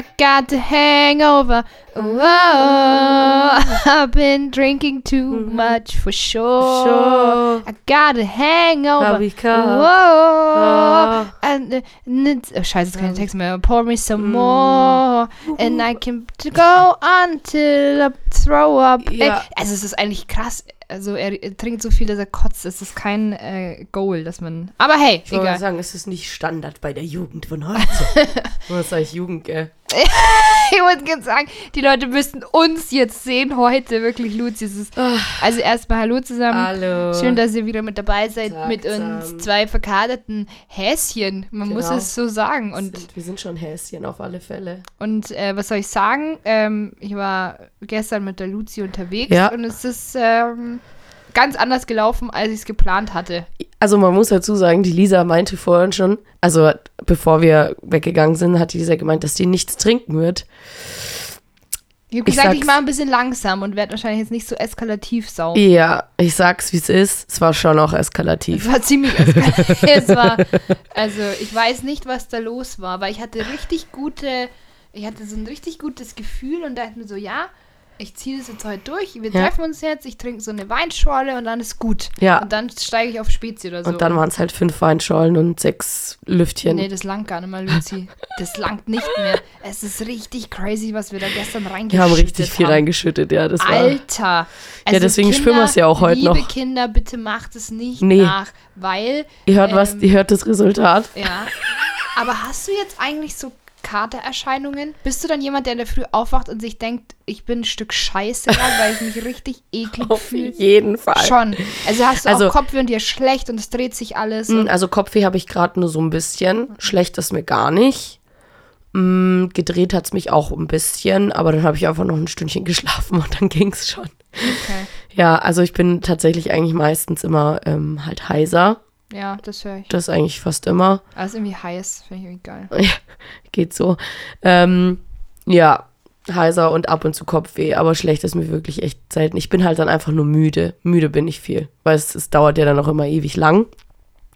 I got the hangover. Whoa, I've been drinking too much for sure. Sure. I got a hangover. Whoa. And, uh, and oh, scheiße, kann ich den Text mehr. Pour me some more. And I can go until I throw up. Ja. Äh, Also es ist eigentlich krass. Also er, er trinkt so viel, dass er kotzt. Es ist kein äh, Goal, dass man... Aber hey, Ich egal. sagen, es ist nicht Standard bei der Jugend von heute. Was sag ich, Jugend, gell? Ich wollte gerade sagen, die Leute müssten uns jetzt sehen heute. Wirklich, Luzi. Es ist, also erstmal Hallo zusammen. Hallo. Schön, dass ihr wieder mit dabei seid, Tag mit uns zusammen. zwei verkaderten Häschen. Man muss Genau. es so sagen. Und, sind, wir sind schon Häschen auf alle Fälle. und äh, was soll ich sagen? Ähm, ich war gestern mit der Luzi unterwegs Ja. und es ist ähm, ganz anders gelaufen, als ich es geplant hatte. Also man muss dazu sagen, die Lisa meinte vorhin schon, also bevor wir weggegangen sind, hat die Lisa gemeint, dass die nichts trinken wird. Ich habe Ich gesagt, ich sag's- mache ein bisschen langsam und werde wahrscheinlich jetzt nicht so eskalativ sau. Ja, ich sag's, wie es ist. Es war schon auch Es eskalativ. war ziemlich eskalativ. es war, also ich weiß nicht, was da los war, weil ich hatte richtig gute, ich hatte so ein richtig gutes Gefühl und dachte mir so, ja, ich ziehe das jetzt heute durch, wir Ja. treffen uns jetzt, ich trinke so eine Weinschorle und dann ist gut. Ja. Und dann steige ich auf Spezi oder so. Und dann waren es halt fünf Weinschollen und sechs Lüftchen. Nee, das langt gar nicht mehr, Luzi. Das langt nicht mehr. Es ist richtig crazy, was wir da gestern reingeschüttet wir haben richtig viel haben. reingeschüttet, ja. Das war, Alter. Also Ja, deswegen spüren wir's ja auch heute liebe noch. Kinder, bitte macht es nicht Nee. nach, weil ihr hört was, ähm, ihr hört das Resultat. Ja. Aber hast du jetzt eigentlich so Katererscheinungen? Bist du dann jemand, der in der Früh aufwacht und sich denkt, ich bin ein Stück Scheiße weil ich mich richtig eklig Auf fühle? jeden Fall. Schon. Also hast du Also- auch Kopfweh und dir schlecht und es dreht sich alles. Mm, Und Also Kopfweh habe ich gerade nur so ein bisschen. Schlecht ist mir gar nicht. Mm, gedreht hat es mich auch ein bisschen, aber dann habe ich einfach noch ein Stündchen geschlafen und dann ging es schon. okay. Ja, also ich bin tatsächlich eigentlich meistens immer ähm, halt heiser. Ja, das höre ich. Das eigentlich fast immer. Aber ist irgendwie heiß, finde ich irgendwie geil. Ja, geht so. Ähm, ja, heiser und ab und zu Kopfweh, aber schlecht ist mir wirklich echt selten. Ich bin halt dann einfach nur müde. Müde bin ich viel, weil es, es dauert ja dann auch immer ewig lang.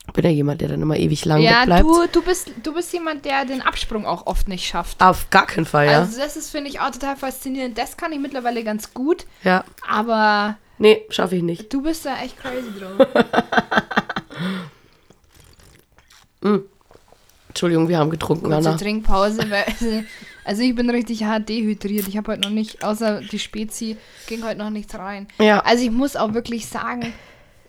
Ich bin ja jemand, der dann immer ewig lang Ja, wegbleibt. du, du, bist, du bist jemand, der den Absprung auch oft nicht schafft. Auf gar keinen Fall, ja. Also das ist, finde ich, auch total faszinierend. Das kann ich mittlerweile ganz gut, ja. aber Nee, schaffe ich nicht. du bist da echt crazy drauf. Entschuldigung, wir haben getrunken, Kurze Anna. Trinkpause, weil also ich bin richtig hart dehydriert. Ich habe heute noch nicht, außer die Spezi, ging heute noch nichts rein. Ja. Also ich muss auch wirklich sagen,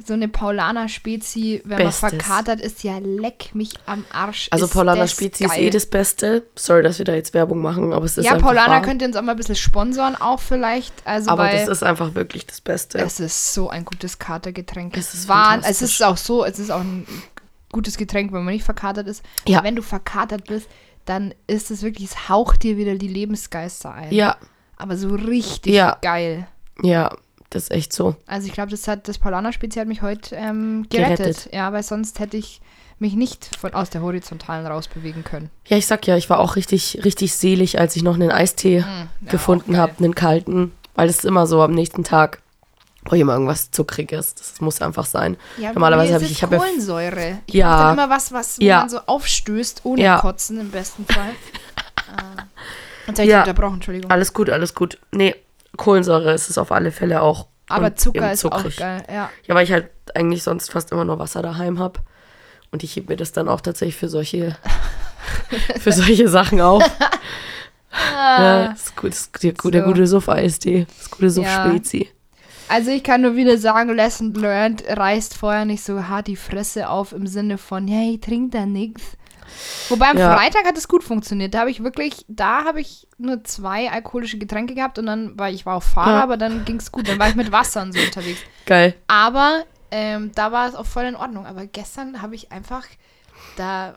so eine Paulaner Spezi, wenn Bestes. man verkatert ist, ja leck mich am Arsch. Also ist Paulaner Spezi ist geil. eh das Beste. Sorry, dass wir da jetzt Werbung machen, aber es ist Ja, Paulaner könnt ihr uns auch mal ein bisschen sponsoren, auch vielleicht. Also Aber das ist einfach wirklich das Beste. es ist so ein gutes Katergetränk. Es ist Wahn- Es ist auch so, es ist auch ein gutes Getränk, wenn man nicht verkatert ist. Ja. Aber wenn du verkatert bist, dann ist es wirklich, es haucht dir wieder die Lebensgeister ein. ja, Aber so richtig Ja. geil. ja, das ist echt so. Also ich glaube, das hat das Paulaner Spezial hat mich heute ähm, gerettet. Gerettet. Ja, weil sonst hätte ich mich nicht von aus der Horizontalen rausbewegen können. Ja, ich sag ja, ich war auch richtig, richtig selig, als ich noch einen Eistee ja, gefunden habe, einen kalten. Weil es ist immer so, am nächsten Tag brauche ich immer irgendwas Zuckriges. Das muss einfach sein. Ja, Normalerweise habe ich, ich habe Kohlensäure. Ich Ja. dann immer was, was wo Ja. man so aufstößt, ohne Ja. Kotzen im besten Fall. Habe ich Ja. unterbrochen, Entschuldigung. alles gut, alles gut. Nee, Kohlensäure ist es auf alle Fälle auch. Aber Zucker ist auch geil, ja. Ja, weil ich halt eigentlich sonst fast immer nur Wasser daheim habe. Und ich heb mir das dann auch tatsächlich für solche, für solche Sachen auf. ja, das ist gut, das ist der, der, der So. gute Suff-Eistee. Das gute Ja. Suff-Spezi. Also ich kann nur wieder sagen, Lesson learned, reißt vorher nicht so hart die Fresse auf im Sinne von, hey, trink da nix. Wobei am Ja. Freitag hat es gut funktioniert. Da habe ich wirklich, da habe ich nur zwei alkoholische Getränke gehabt und dann, weil ich war auch Fahrer, Ja. aber dann ging es gut. Dann war ich mit Wasser und so unterwegs. Geil. Aber ähm, da war es auch voll in Ordnung. Aber gestern habe ich einfach da,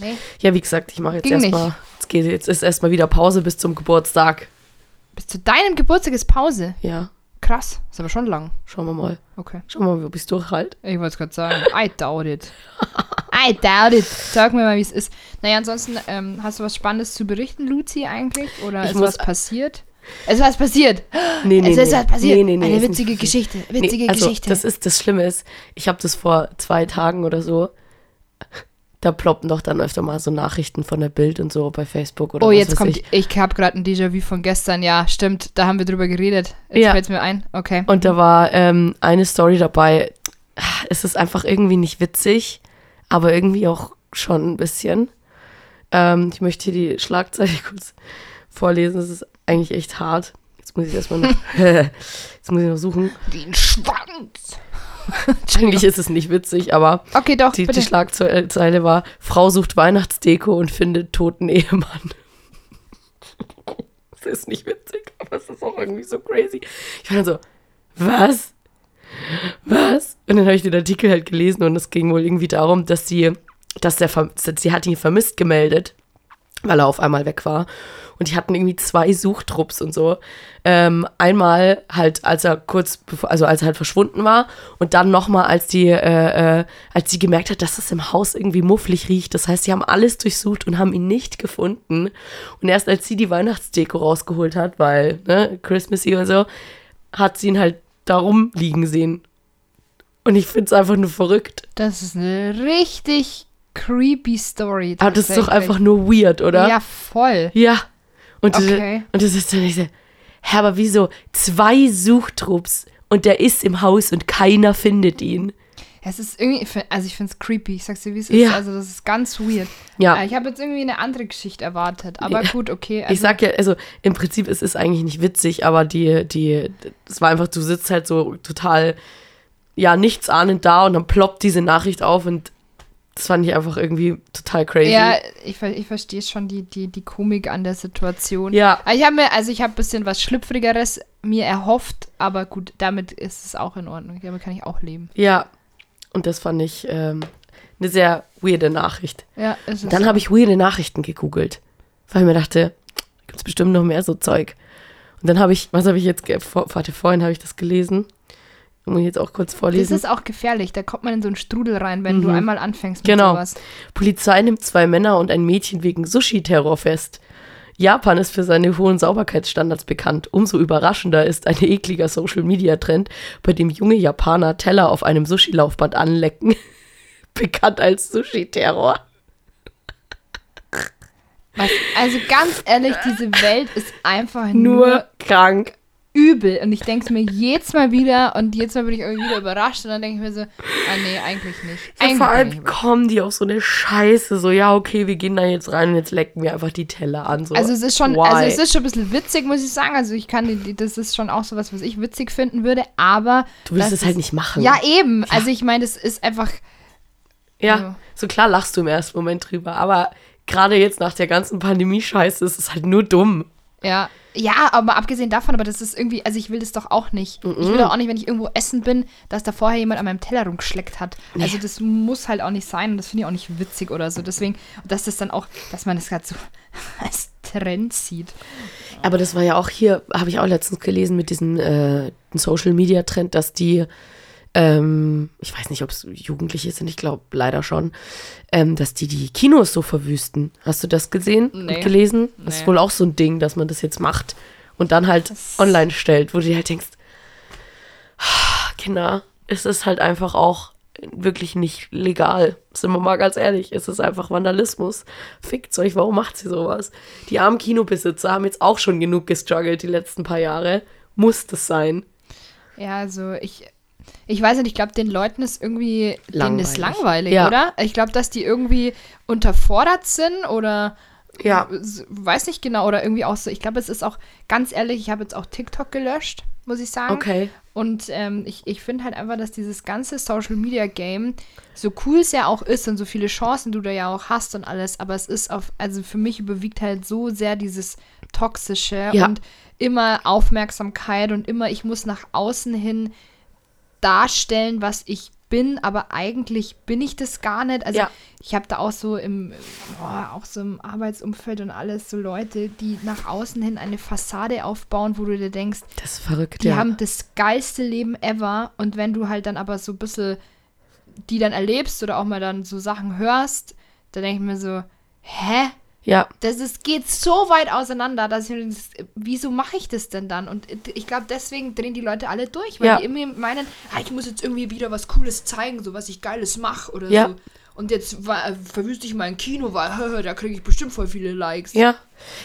nee, Ja, wie gesagt, ich mache jetzt erstmal, jetzt, geht- jetzt ist erstmal wieder Pause bis zum Geburtstag. bis zu deinem Geburtstag ist Pause. Ja, Krass, ist aber schon lang. schauen wir mal. Okay. Schauen wir mal, ob ich es durchhalte. Ich wollte es gerade sagen. I doubt it. I doubt it. Sag mir mal, wie es ist. Naja, ansonsten, ähm, hast du was Spannendes zu berichten, Luzi, eigentlich? Oder Ich ist was passiert? Es ist was passiert. Nee, nee, es ist nee. was passiert. Nee, nee, nee, Eine witzige Geschichte. Witzige nee, also, Geschichte. Das ist das Schlimme ist, ich habe das vor zwei Tagen oder so da ploppen doch dann öfter mal so Nachrichten von der Bild und so bei Facebook oder Oh, was jetzt kommt, ich. ich, habe gerade ein Déjà-vu von gestern. Ja, stimmt, da haben wir drüber geredet. Jetzt Ja. fällt's mir ein. Okay. Und da war ähm, eine Story dabei. Es ist einfach irgendwie nicht witzig, aber irgendwie auch schon ein bisschen. Ähm, ich möchte hier die Schlagzeile kurz vorlesen. Es ist eigentlich echt hart. Jetzt muss ich erstmal noch, jetzt muss ich noch suchen. Den Schwanz. Eigentlich ist es nicht witzig, aber Okay, doch, die, die Schlagzeile war: Frau sucht Weihnachtsdeko und findet toten Ehemann. Das ist nicht witzig, aber es ist auch irgendwie so crazy. Ich war dann so, was? Was? Und dann habe ich den Artikel halt gelesen und es ging wohl irgendwie darum, dass sie, dass der, sie hat ihn vermisst gemeldet, weil er auf einmal weg war. Und die hatten irgendwie zwei Suchtrupps und so. Ähm, einmal halt, als er kurz, bevor, also als er halt verschwunden war und dann nochmal, als die, äh, äh, als sie gemerkt hat, dass es im Haus irgendwie mufflig riecht. Das heißt, sie haben alles durchsucht und haben ihn nicht gefunden. Und erst als sie die Weihnachtsdeko rausgeholt hat, weil, ne, Christmassy und so, hat sie ihn halt da rumliegen sehen. Und ich finde es einfach nur verrückt. Das ist eine richtig creepy Story. Aber das ist doch einfach nur weird, oder? Ja, voll. Ja. Und, Okay. und das ist dann nicht so, hä, aber wieso? Zwei Suchtrupps und der ist im Haus und keiner findet ihn. Es ist irgendwie, also ich finde es creepy. Ich sag's dir, wie es Ja. ist. Also das ist ganz weird. Ja. Äh, Ich habe jetzt irgendwie eine andere Geschichte erwartet. Aber Ja. gut, okay. Also, ich sag ja, also im Prinzip ist es eigentlich nicht witzig, aber die, die, es war einfach, du sitzt halt so total, ja, nichts ahnend da und dann ploppt diese Nachricht auf und das fand ich einfach irgendwie total crazy. Ja, ich, ich verstehe schon die, die, die Komik an der Situation. Ja. Aber Ich habe mir, also ich habe ein bisschen was Schlüpfrigeres mir erhofft, aber gut, damit ist es auch in Ordnung. Damit kann ich auch leben. Ja. Und das fand ich ähm, eine sehr weirde Nachricht. Ja, ist es. Dann habe ich weirde Nachrichten gegoogelt, weil ich mir dachte, gibt es bestimmt noch mehr so Zeug. Und dann habe ich, was habe ich jetzt, vor, warte, vorhin habe ich das gelesen. Muss ich jetzt auch kurz Das vorlesen. ist auch gefährlich. Da kommt man in so einen Strudel rein, wenn du einmal anfängst mit Mhm. Genau. sowas. Polizei nimmt zwei Männer und ein Mädchen wegen Sushi-Terror fest. Japan ist für seine hohen Sauberkeitsstandards bekannt. Umso überraschender ist ein ekliger Social-Media-Trend, bei dem junge Japaner Teller auf einem Sushi-Laufband anlecken. bekannt als Sushi-Terror. Was, also ganz ehrlich, diese Welt ist einfach nur, Nur krank. Übel. Und ich denke es mir jedes Mal wieder und jedes Mal bin ich irgendwie wieder überrascht und dann denke ich mir so, ah nee, eigentlich nicht. Ja, Eigentlich vor allem kommen die auf so eine Scheiße. So, ja, okay, wir gehen da jetzt rein und jetzt lecken wir einfach die Teller an. So. Also es ist schon, Why? also es ist schon ein bisschen witzig, muss ich sagen. Also ich kann, das ist schon auch so was, was ich witzig finden würde, aber du willst es halt nicht machen. ja eben. Also ich meine, das ist einfach, Ja, Ja. so klar lachst du im ersten Moment drüber, aber gerade jetzt nach der ganzen Pandemie-Scheiße ist es halt nur dumm. Ja, ja, aber abgesehen davon, aber das ist irgendwie, also ich will das doch auch nicht. Ich will doch auch nicht, wenn ich irgendwo essen bin, dass da vorher jemand an meinem Teller rumgeschleckt hat. Also das muss halt auch nicht sein und das finde ich auch nicht witzig oder so. Deswegen, dass das dann auch, dass man das gerade so als Trend sieht. Aber das war ja auch hier, habe ich auch letztens gelesen mit diesem äh, Social-Media-Trend, dass die, ähm, ich weiß nicht, ob es Jugendliche sind, ich glaube leider schon, ähm, dass die die Kinos so verwüsten. Hast du das gesehen Nee. und gelesen? Das ist Nee. wohl auch so ein Ding, dass man das jetzt macht und dann halt Das- online stellt, wo du dir halt denkst, Kinder, es ist halt einfach auch wirklich nicht legal. Sind wir mal ganz ehrlich, es ist einfach Vandalismus. Fickt euch, warum macht sie sowas? Die armen Kinobesitzer haben jetzt auch schon genug gestruggelt die letzten paar Jahre. Muss das sein? Ja, also ich, ich weiß nicht, ich glaube, den Leuten ist irgendwie, denen ist Langweilig. langweilig, Ja. oder? Ich glaube, dass die irgendwie unterfordert sind oder Ja. weiß nicht genau oder irgendwie auch so. Ich glaube, es ist auch, ganz ehrlich, ich habe jetzt auch TikTok gelöscht, muss ich sagen. Okay. Und ähm, ich, ich finde halt einfach, dass dieses ganze Social Media Game, so cool es ja auch ist und so viele Chancen du da ja auch hast und alles, aber es ist auf, also für mich überwiegt halt so sehr dieses Toxische Ja. und immer Aufmerksamkeit und immer, ich muss nach außen hin darstellen, was ich bin, aber eigentlich bin ich das gar nicht. Also Ja. ich habe da auch so im, boah, auch so im Arbeitsumfeld und alles so Leute, die nach außen hin eine Fassade aufbauen, wo du dir denkst, Das ist verrückt, die ja. haben das geilste Leben ever und wenn du halt dann aber so ein bisschen die dann erlebst oder auch mal dann so Sachen hörst, dann denke ich mir so, hä? Ja. Das ist, geht so weit auseinander, dass ich wieso mache ich das denn dann? Und ich glaube, deswegen drehen die Leute alle durch, weil Ja. die irgendwie meinen, ah, ich muss jetzt irgendwie wieder was Cooles zeigen, so was ich Geiles mache oder Ja. so. Und jetzt war, äh, verwüste ich mein Kino, weil da kriege ich bestimmt voll viele Likes. Ja.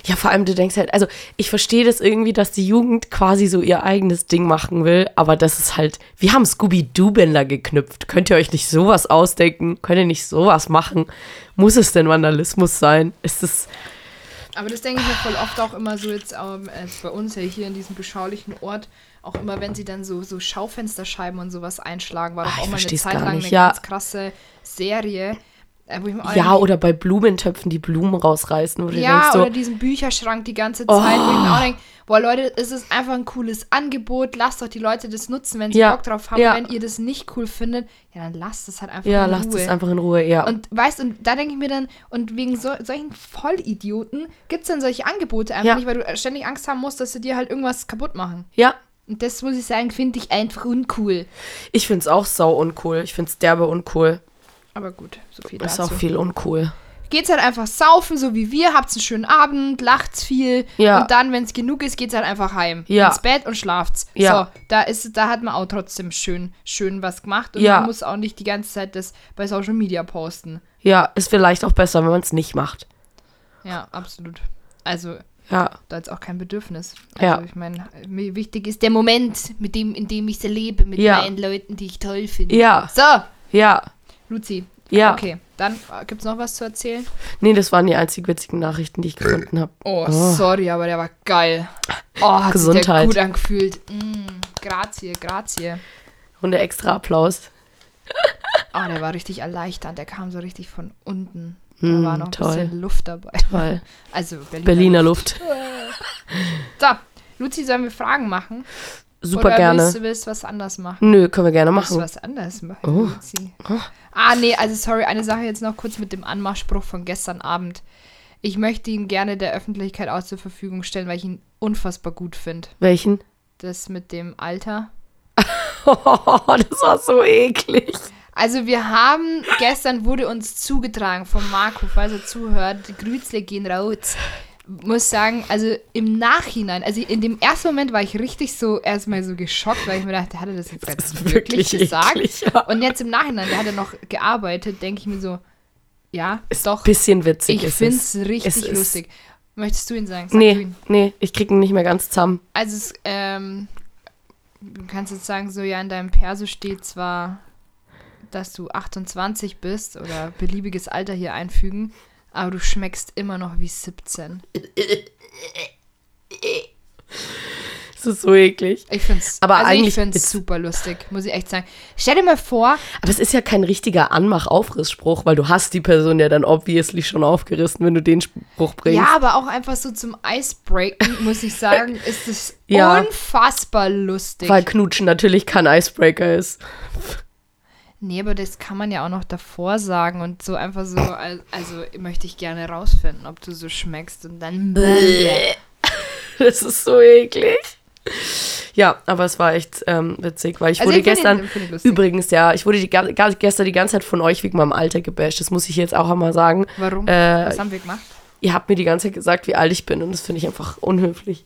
Ja, vor allem du denkst halt, also ich verstehe das irgendwie, dass die Jugend quasi so ihr eigenes Ding machen will, aber das ist halt, wir haben Scooby-Doo-Bänder geknüpft. Könnt ihr euch nicht sowas ausdenken? Könnt ihr nicht sowas machen? Muss es denn Vandalismus sein? Ist es. Aber das denke ich mir voll oft auch immer so jetzt ähm, bei uns ja hier in diesem beschaulichen Ort, auch immer wenn sie dann so, so Schaufensterscheiben und sowas einschlagen, war doch Ah, auch mal eine Zeit lang eine ja. ganz krasse Serie. äh, Ja, oder bei Blumentöpfen die Blumen rausreißen, du ja, denkst oder so, diesen Bücherschrank die ganze Zeit, wo ich mir auch denke, boah Leute, es ist einfach ein cooles Angebot, lasst doch die Leute das nutzen, wenn sie Ja, Bock drauf haben. ja. Wenn ihr das nicht cool findet, ja, dann lasst es halt einfach ja, in lasst Ruhe. es einfach in Ruhe, ja. Und weißt und da denke ich mir dann, und wegen so, solchen Vollidioten gibt es dann solche Angebote einfach Ja. nicht, weil du ständig Angst haben musst, dass sie dir halt irgendwas kaputt machen. ja, Und das muss ich sagen, finde ich einfach uncool. ich find's auch sau uncool. Ich find's derbe uncool. Aber gut, so viel Das ist dazu. auch viel uncool. Geht's halt einfach saufen, so wie wir, habt's einen schönen Abend, lacht's viel Ja. und dann, wenn es genug ist, geht's halt einfach heim. Ja. Ins Bett und schlaft's. Ja. So, da ist, da hat man auch trotzdem schön, schön was gemacht und Ja. man muss auch nicht die ganze Zeit das bei Social Media posten. Ja, ist vielleicht auch besser, wenn man es nicht macht. Ja, absolut. Also, Ja, da ist auch kein Bedürfnis. Ja. Also, ich meine, mir wichtig ist der Moment, mit dem, in dem ich erlebe, mit Ja. meinen Leuten, die ich toll finde. ja, So, ja, Luzi. ja. Okay, dann äh, gibt's noch was zu erzählen? Nee, das waren die einzig witzigen Nachrichten, die ich gefunden habe. Oh, sorry, aber der war geil. Oh, hat sich der Gesundheit. gut angefühlt. Mm, grazie, grazie. Und der extra Applaus. Oh, der war richtig erleichternd. Der kam so richtig von unten. Da Mm, war noch ein toll. bisschen Luft dabei. Weil Also Berliner, Berliner Luft. So, Luzi, sollen wir Fragen machen? Super Oder gerne. Willst du willst du was anderes machen? Nö, können wir gerne Willst du machen. was anderes machen, Oh. Luzi? Ah, nee, also sorry, eine Sache jetzt noch kurz mit dem Anmachspruch von gestern Abend. Ich möchte ihn gerne der Öffentlichkeit auch zur Verfügung stellen, weil ich ihn unfassbar gut finde. Welchen? Das mit dem Alter. das war so eklig. Also wir haben, gestern wurde uns zugetragen von Marco, falls er zuhört, die Grüßle gehen raus. Muss sagen, also im Nachhinein, also in dem ersten Moment war ich richtig so erstmal so geschockt, weil ich mir dachte, hat er das jetzt gerade ist wirklich, wirklich gesagt? eklig, ja. Und jetzt im Nachhinein, da hat er noch gearbeitet, denke ich mir so, ja, Ist doch, ein bisschen witzig. ich finde es. richtig lustig. Möchtest du ihn sagen? Sag Nee, ihn. nee, ich krieg ihn nicht mehr ganz zusammen. Also es, ähm, du kannst jetzt sagen, so ja, in deinem Perso steht zwar, dass du 28 bist oder beliebiges Alter hier einfügen, aber du schmeckst immer noch wie 17. Das ist so eklig. Ich find's, Aber also eigentlich ich find's ist- super lustig, muss ich echt sagen. Stell dir mal vor, Aber es ist ja kein richtiger Anmach-Aufrissspruch, weil du hast die Person ja dann obviously schon aufgerissen, wenn du den Spruch bringst. ja, aber auch einfach so zum Icebreaken, muss ich sagen, ist es Ja. unfassbar lustig. Weil Knutschen natürlich kein Icebreaker ist. Nee, aber das kann man ja auch noch davor sagen und so einfach so, al- also möchte ich gerne rausfinden, ob du so schmeckst und dann. Das ist so eklig. Ja, aber es war echt ähm, witzig, weil ich Also wurde ich gestern, lustig. übrigens, ja, ich wurde die, gestern die ganze Zeit von euch wegen meinem Alter gebasht. Das muss ich jetzt auch einmal sagen. Warum? Äh, Was haben wir gemacht? Ihr habt mir die ganze Zeit gesagt, wie alt ich bin und das finde ich einfach unhöflich.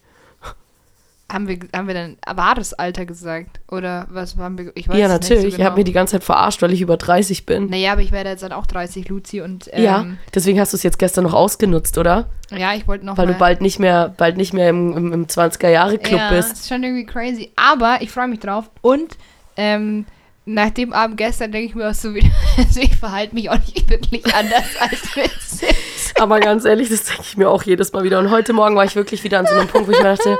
Haben wir, haben wir dann wahres Alter gesagt? Oder was haben wir? Ich weiß ja, es nicht natürlich. so Ihr habt genau. mir die ganze Zeit verarscht, weil ich über 30 bin. Naja, aber ich werde jetzt dann auch 30, Luzi, und ähm, ja, deswegen hast du es jetzt gestern noch ausgenutzt, oder? ja, ich wollte noch Weil mal, du bald nicht mehr, bald nicht mehr im, im, im 20er-Jahre-Club ja, bist. ist schon irgendwie crazy. Aber ich freue mich drauf. Und ähm, nach dem Abend gestern denke ich mir auch so wieder, also ich verhalte mich auch nicht wirklich anders als sind. Aber ganz ehrlich, das denke ich mir auch jedes Mal wieder. Und heute Morgen war ich wirklich wieder an so einem Punkt, wo ich mir dachte, "Ah,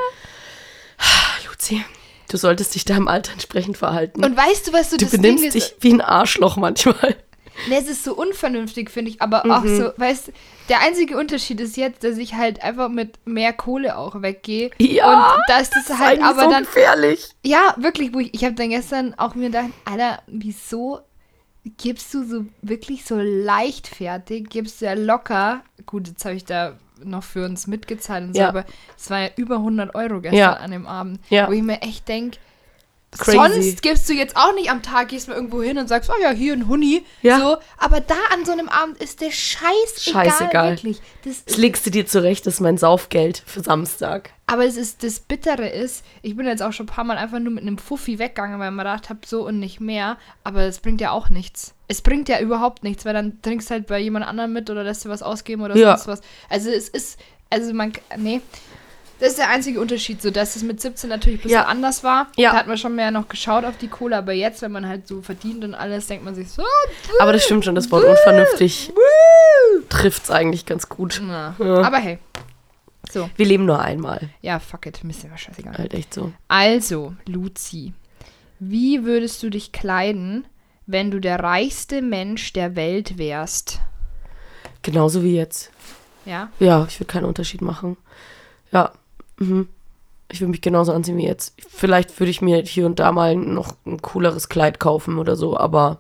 Luzi, du solltest dich deinem Alter entsprechend verhalten. Und weißt du, was so du das Ding benimmst ist? dich wie ein Arschloch manchmal. Ne, es ist so unvernünftig, finde ich, aber auch Mhm. so, weißt du, der einzige Unterschied ist jetzt, dass ich halt einfach mit mehr Kohle auch weggehe. Ja, Und dass das Das ist halt eigentlich aber so dann, gefährlich. ja, wirklich, wo ich, ich habe dann gestern auch mir gedacht, Alter, wieso gibst du so wirklich so leichtfertig, gibst du ja locker, gut, jetzt habe ich da noch für uns mitgezahlt und so, Ja. aber es war ja über 100 Euro gestern Ja. an dem Abend, Ja. wo ich mir echt denke. Sonst gibst du jetzt auch nicht am Tag, gehst mal irgendwo hin und sagst, oh ja, hier ein Huni. Ja. So, aber da an so einem Abend ist der Scheiß Scheißegal. wirklich. Das Das legst du dir zurecht, das ist mein Saufgeld für Samstag. Aber es ist, das Bittere ist, ich bin jetzt auch schon ein paar Mal einfach nur mit einem Fuffi weggegangen, weil man gedacht habe, so und nicht mehr. Aber es bringt ja auch nichts. Es bringt ja überhaupt nichts, weil dann trinkst halt bei jemand anderem mit oder lässt dir was ausgeben oder Ja. sonst was. Also es ist, also man, nee. Das ist der einzige Unterschied, so dass es mit 17 natürlich ein bisschen Ja. anders war. Ja. Da hat man schon mehr noch geschaut auf die Kohle, aber jetzt, wenn man halt so verdient und alles, denkt man sich so, Aber das stimmt schon, das Wort unvernünftig trifft's eigentlich ganz gut. Ja. Aber hey. So, Wir leben nur einmal. ja, fuck it, mir ist ja scheißegal. Halt echt so. Also, Luzi, wie würdest du dich kleiden, wenn du der reichste Mensch der Welt wärst? Genauso wie jetzt. Ja? Ja, ich würde keinen Unterschied machen. Ja. Mhm. Ich würde mich genauso anziehen wie jetzt. Vielleicht würde ich mir hier und da mal noch ein cooleres Kleid kaufen oder so, aber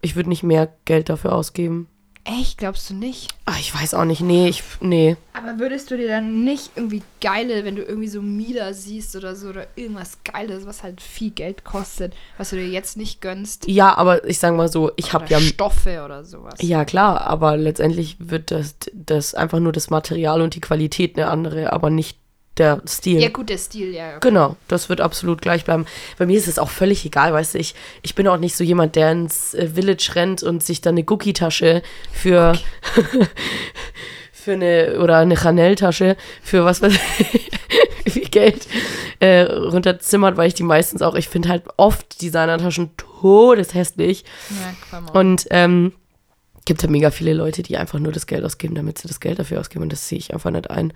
ich würde nicht mehr Geld dafür ausgeben. Echt, glaubst du nicht? Ach, ich weiß auch nicht. Nee, ich. Nee. Aber würdest du dir dann nicht irgendwie geile, wenn du irgendwie so Mieder siehst oder so oder irgendwas Geiles, was halt viel Geld kostet, was du dir jetzt nicht gönnst? Ja, aber ich sag mal so, ich habe ja. Stoffe oder sowas. Ja, klar, aber letztendlich wird das, das einfach nur das Material und die Qualität eine andere, aber nicht der Stil. Ja, gut, der Stil, ja. okay. Genau, das wird absolut gleich bleiben. Bei mir ist es auch völlig egal, weißt du, ich, ich bin auch nicht so jemand, der ins äh, Village rennt und sich dann eine Gucci-Tasche für, für eine, oder eine Chanel-Tasche für was weiß ich, wie viel Geld äh, runterzimmert, weil ich die meistens auch, ich finde halt oft Designertaschen todeshässlich Ja, und ähm, gibt ja mega viele Leute, die einfach nur das Geld ausgeben, damit sie das Geld dafür ausgeben und das sehe ich einfach nicht ein.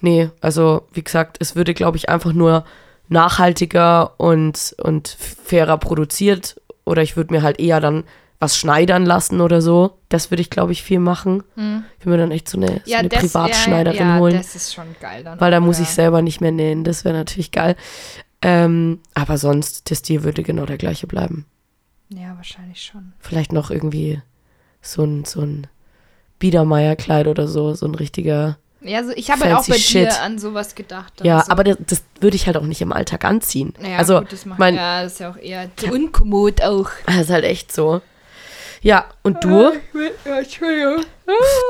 Nee, also wie gesagt, es würde, glaube ich, einfach nur nachhaltiger und, und fairer produziert oder ich würde mir halt eher dann was schneidern lassen oder so. Das würde ich, glaube ich, viel machen. Ich würde mir dann echt so eine, so eine das- Privatschneiderin ja, ja, holen, das ist schon geil dann. weil da muss ja. ich selber nicht mehr nähen. Das wäre natürlich geil. Ähm, aber sonst, der Stil würde genau der gleiche bleiben. Ja, wahrscheinlich schon. Vielleicht noch irgendwie so ein, so ein Biedermeierkleid oder so, so ein richtiger. Ja, also ich habe halt auch bei Shit. dir an sowas gedacht. Ja, so. aber das, das würde ich halt auch nicht im Alltag anziehen. Ja, also, gut, das macht, mein, ja, das ist ja auch eher zu unkommod auch. das ist halt echt so. Ja, und du? Ja, Entschuldigung.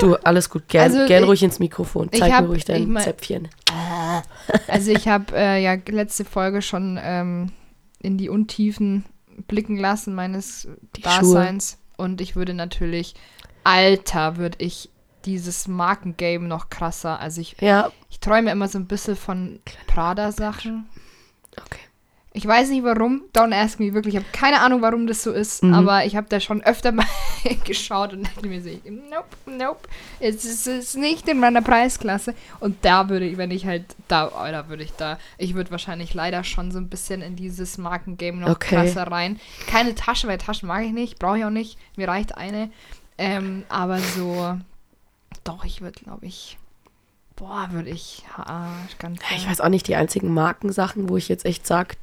Du, alles gut. Gern, Also, gern ich- ruhig ins Mikrofon. Zeig hab- mir ruhig dein ich mein- Zäpfchen. Also ich habe äh, ja letzte Folge schon ähm, in die Untiefen blicken lassen meines Die Daseins. Und ich würde natürlich, Alter, würde ich dieses Markengame noch krasser. Also ich, Ja, ich träume immer so ein bisschen von Prada-Sachen. okay. Ich weiß nicht warum, don't ask me, wirklich. Ich habe keine Ahnung, warum das so ist, Mhm. aber ich habe da schon öfter mal geschaut und dachte mir so, nope, nope, es ist, es ist nicht in meiner Preisklasse. Und da würde ich, wenn ich halt, da, oh, da würde ich da, ich würde wahrscheinlich leider schon so ein bisschen in dieses Markengame noch Okay. krasser rein. Keine Taschen, weil Taschen mag ich nicht, brauche ich auch nicht, mir reicht eine. Ähm, aber so, doch, ich würde, glaube ich, boah, würde ich, ah, ganz Ja, Ich weiß auch nicht, die einzigen Markensachen, wo ich jetzt echt sage,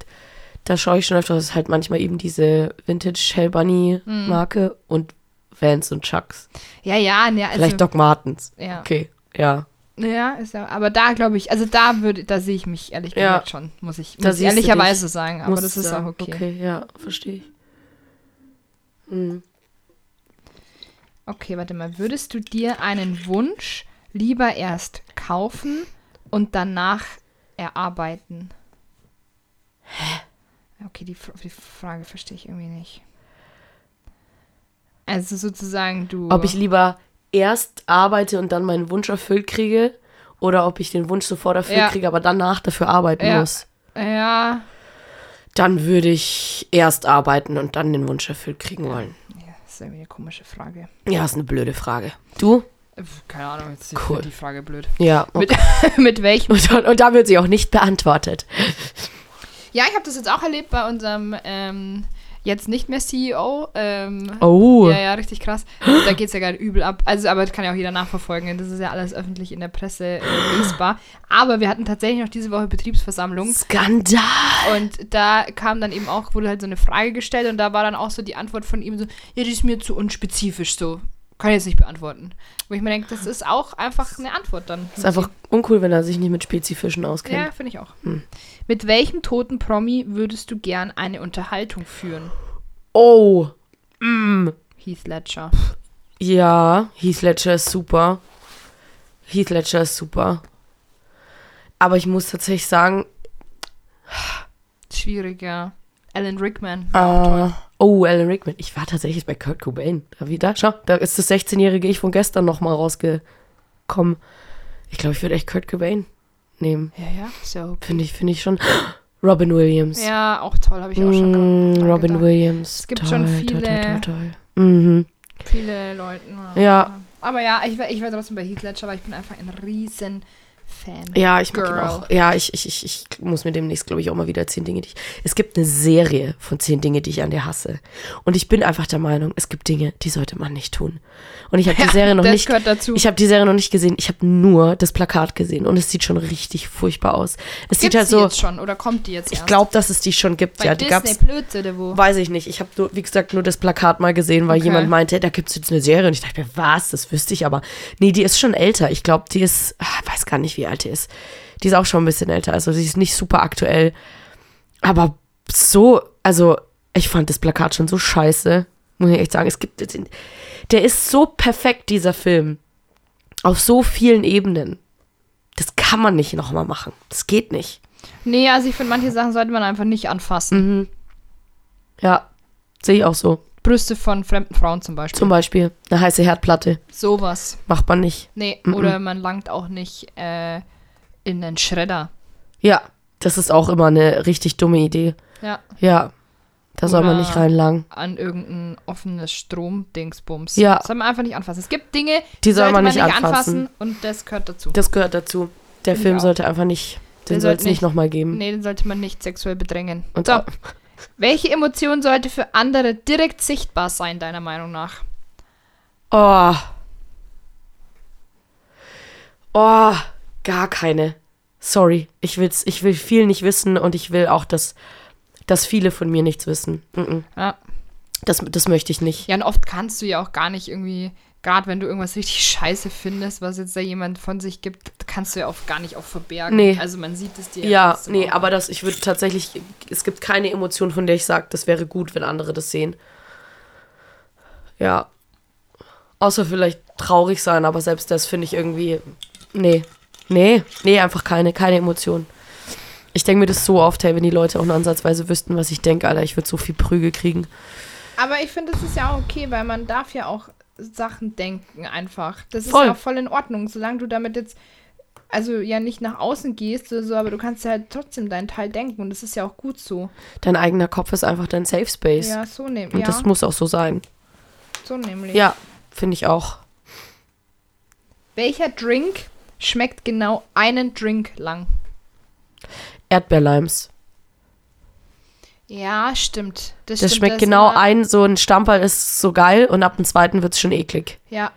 da schaue ich schon öfter, das ist halt manchmal eben diese Vintage Hell Bunny Mhm. Marke und Vans und Chucks. Ja, ja, ne, also, Vielleicht Doc Martens. ja. Okay, ja. Ja, ist ja, aber da glaube ich, also da würde, da sehe ich mich ehrlich Ja. gesagt schon, muss ich, muss ehrlicherweise sagen, aber das ist sagen. auch okay. Okay, ja, verstehe ich. Mhm. Okay, warte mal, würdest du dir einen Wunsch lieber erst kaufen und danach erarbeiten? Hä? Okay, die, die Frage verstehe ich irgendwie nicht. Also sozusagen du. Ob ich lieber erst arbeite und dann meinen Wunsch erfüllt kriege oder ob ich den Wunsch sofort erfüllt Ja. kriege, aber danach dafür arbeiten Ja. muss. ja, Dann würde ich erst arbeiten und dann den Wunsch erfüllt kriegen wollen. Ist irgendwie eine komische Frage. Ja, ist eine blöde Frage. Du? Keine Ahnung, jetzt Cool. die Frage blöd. Ja. Mit, mit welchem Und, und, und da wird sie auch nicht beantwortet. Ja, ich habe das jetzt auch erlebt bei unserem ähm, jetzt nicht mehr CEO. Ähm, Oh. Ja, ja, richtig krass. Da geht es ja gerade übel ab. Also, aber das kann ja auch jeder nachverfolgen. Das ist ja alles öffentlich in der Presse äh, lesbar. Aber wir hatten tatsächlich noch diese Woche Betriebsversammlung. Skandal. Und da kam dann eben auch, wurde halt so eine Frage gestellt und da war dann auch so die Antwort von ihm so, ja, die ist mir zu unspezifisch so. Kann ich jetzt nicht beantworten. Wo ich mir denke, das ist auch einfach eine Antwort dann. Ist einfach uncool, wenn er sich nicht mit Spezifischen Ja, auskennt. finde ich auch. Hm. Mit welchem toten Promi würdest du gern eine Unterhaltung führen? Oh. Mm. Heath Ledger. Ja, Heath Ledger ist super. Heath Ledger ist super. Aber ich muss tatsächlich sagen, Schwierig, ja. Alan Rickman. äh, oh, Alan Rickman. Ich war tatsächlich bei Kurt Cobain. Da wieder, schau, da ist das 16-jährige Ich von gestern nochmal rausgekommen. Ich glaube, ich würde echt Kurt Cobain nehmen. Ja, ja. So. Finde ich, finde ich schon. Robin Williams. Ja, auch toll, habe ich auch schon Mm, Robin gedacht. Williams. Es gibt toll, schon Toll, viele- toll, toll, toll. Mhm. Viele Leute. Ja. Aber ja, ich wäre ich wär trotzdem bei Heath Ledger, weil ich bin einfach ein riesen Fan. Ja, ich mag Girl. auch. Ja, ich, ich, ich, ich muss mir demnächst, glaube ich, auch mal wieder zehn Dinge, die ich. Es gibt eine Serie von zehn Dinge, die ich an dir hasse. Und ich bin einfach der Meinung, es gibt Dinge, die sollte man nicht tun. Und ich habe die Ja, Serie noch das nicht. gehört dazu. Ich habe die Serie noch nicht gesehen. Ich habe nur das Plakat gesehen und es sieht schon richtig furchtbar aus. Es sieht Gibt's halt die so. jetzt schon oder kommt die jetzt Ich glaube, dass es die schon gibt. bei ja, die Disney gab's. Oder wo? Weiß ich nicht. Ich habe nur, wie gesagt, nur das Plakat mal gesehen, weil Okay. jemand meinte, da gibt es jetzt eine Serie. Und ich dachte mir, was? Das wüsste ich aber. Nee, die ist schon älter. Ich glaube, die ist, ah, weiß gar nicht, wie alt die ist. Die ist auch schon ein bisschen älter. Also sie ist nicht super aktuell. Aber so, also ich fand das Plakat schon so scheiße. Muss ich echt sagen. Es gibt, der ist so perfekt, dieser Film. Auf so vielen Ebenen. Das kann man nicht nochmal machen. Das geht nicht. Nee, also ich finde, manche Sachen sollte man einfach nicht anfassen. Mhm. Ja, sehe ich auch so. Brüste von fremden Frauen zum Beispiel. Zum Beispiel eine heiße Herdplatte. Sowas. Macht man nicht. Nee, Mhm. oder man langt auch nicht äh, in einen Schredder. Ja, das ist auch immer eine richtig dumme Idee. Ja, Ja, da soll man nicht reinlangen. an irgendein offenes Stromdingsbums. Ja. Das soll man einfach nicht anfassen. Es gibt Dinge, Die soll sollte man nicht anfassen. und das gehört dazu. Das gehört dazu. Der Film sollte einfach nicht, den Der soll es sollte nicht nicht- nochmal geben. Nee, den sollte man nicht sexuell bedrängen. Und so, welche Emotion sollte für andere direkt sichtbar sein, deiner Meinung nach? Oh. Oh, gar keine. Sorry, ich will's, ich will viel nicht wissen und ich will auch, dass, dass viele von mir nichts wissen. Mhm. Ja. Das, das möchte ich nicht. Ja, und oft kannst du ja auch gar nicht irgendwie, gerade wenn du irgendwas richtig scheiße findest, was jetzt da jemand von sich gibt, kannst du ja oft gar nicht auch verbergen. Nee. Also man sieht es dir Ja, trotzdem nee, auch aber das, ich würde tatsächlich, es gibt keine Emotion, von der ich sage, das wäre gut, wenn andere das sehen. Ja. Außer vielleicht traurig sein, aber selbst das finde ich irgendwie, nee, nee, nee, einfach keine, keine Emotion. Ich denke mir das so oft, hey, wenn die Leute auch nur ansatzweise wüssten, was ich denke, Alter, ich würde so viel Prügel kriegen. Aber ich finde, das ist ja auch okay, weil man darf ja auch Sachen denken einfach. Das Voll. ist ja auch voll in Ordnung, solange du damit jetzt, also ja nicht nach außen gehst oder so, aber du kannst ja halt trotzdem deinen Teil denken und das ist ja auch gut so. Dein eigener Kopf ist einfach dein Safe Space. Ja, so nehmen. Und Ja, das muss auch so sein. so nämlich. Ja, finde ich auch. Welcher Drink schmeckt genau einen Drink lang? Erdbeerlimes. Ja, stimmt. Das, Das stimmt, schmeckt genau immer- ein, so ein Stamperl ist so geil und ab dem zweiten wird es schon eklig. Ja.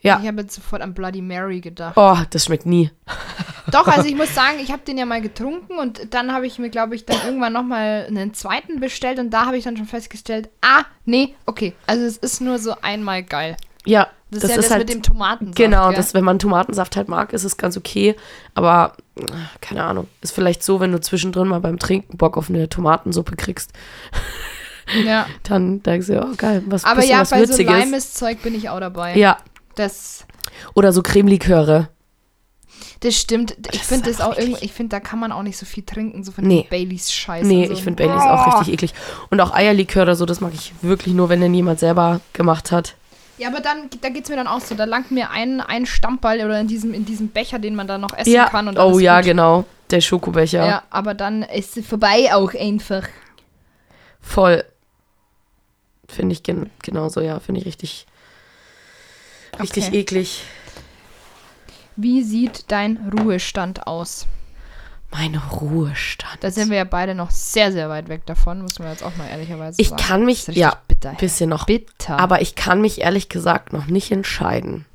Ja. Ich habe jetzt sofort an Bloody Mary gedacht. Oh, das schmeckt nie. Doch, also ich muss sagen, ich habe den ja mal getrunken und dann habe ich mir, glaube ich, dann irgendwann nochmal einen zweiten bestellt und da habe ich dann schon festgestellt, ah, nee, okay. Also es ist nur so einmal geil. Ja, Das, das, ist ja das halt mit dem Tomatensaft. genau, gell? das, wenn man Tomatensaft halt mag, ist es ganz okay. Aber äh, keine Ahnung, ist vielleicht so, wenn du zwischendrin mal beim Trinken Bock auf eine Tomatensuppe kriegst, Ja. dann denkst du, oh geil, was Aber ja, was bei so Würziges. limes Zeug bin ich auch dabei. ja, Das, oder so Cremeliköre. das stimmt. Ich finde das einfach auch irgendwie, ich finde, da kann man auch nicht so viel trinken, so von Nee. Baileys Scheiße. Nee, so. ich finde Baileys auch Boah. richtig eklig. Und auch Eierlikör oder so, das mag ich wirklich nur, wenn den jemand selber gemacht hat. Ja, aber dann, da geht's mir dann auch so. Da langt mir ein, ein Stammball oder in diesem, in diesem Becher, den man dann noch essen Ja, kann. Und oh ja, gut. genau, der Schokobecher. Ja, aber dann ist es vorbei auch einfach. Voll. Finde ich gen genauso, ja, finde ich richtig, richtig Okay. eklig. Wie sieht dein Ruhestand aus? Mein Ruhestand. Da sind wir ja beide noch sehr, sehr weit weg davon, muss man jetzt auch mal ehrlicherweise Ich sagen. kann mich- ja, bitter. Ein bisschen noch. bitter. Aber ich kann mich ehrlich gesagt noch nicht entscheiden.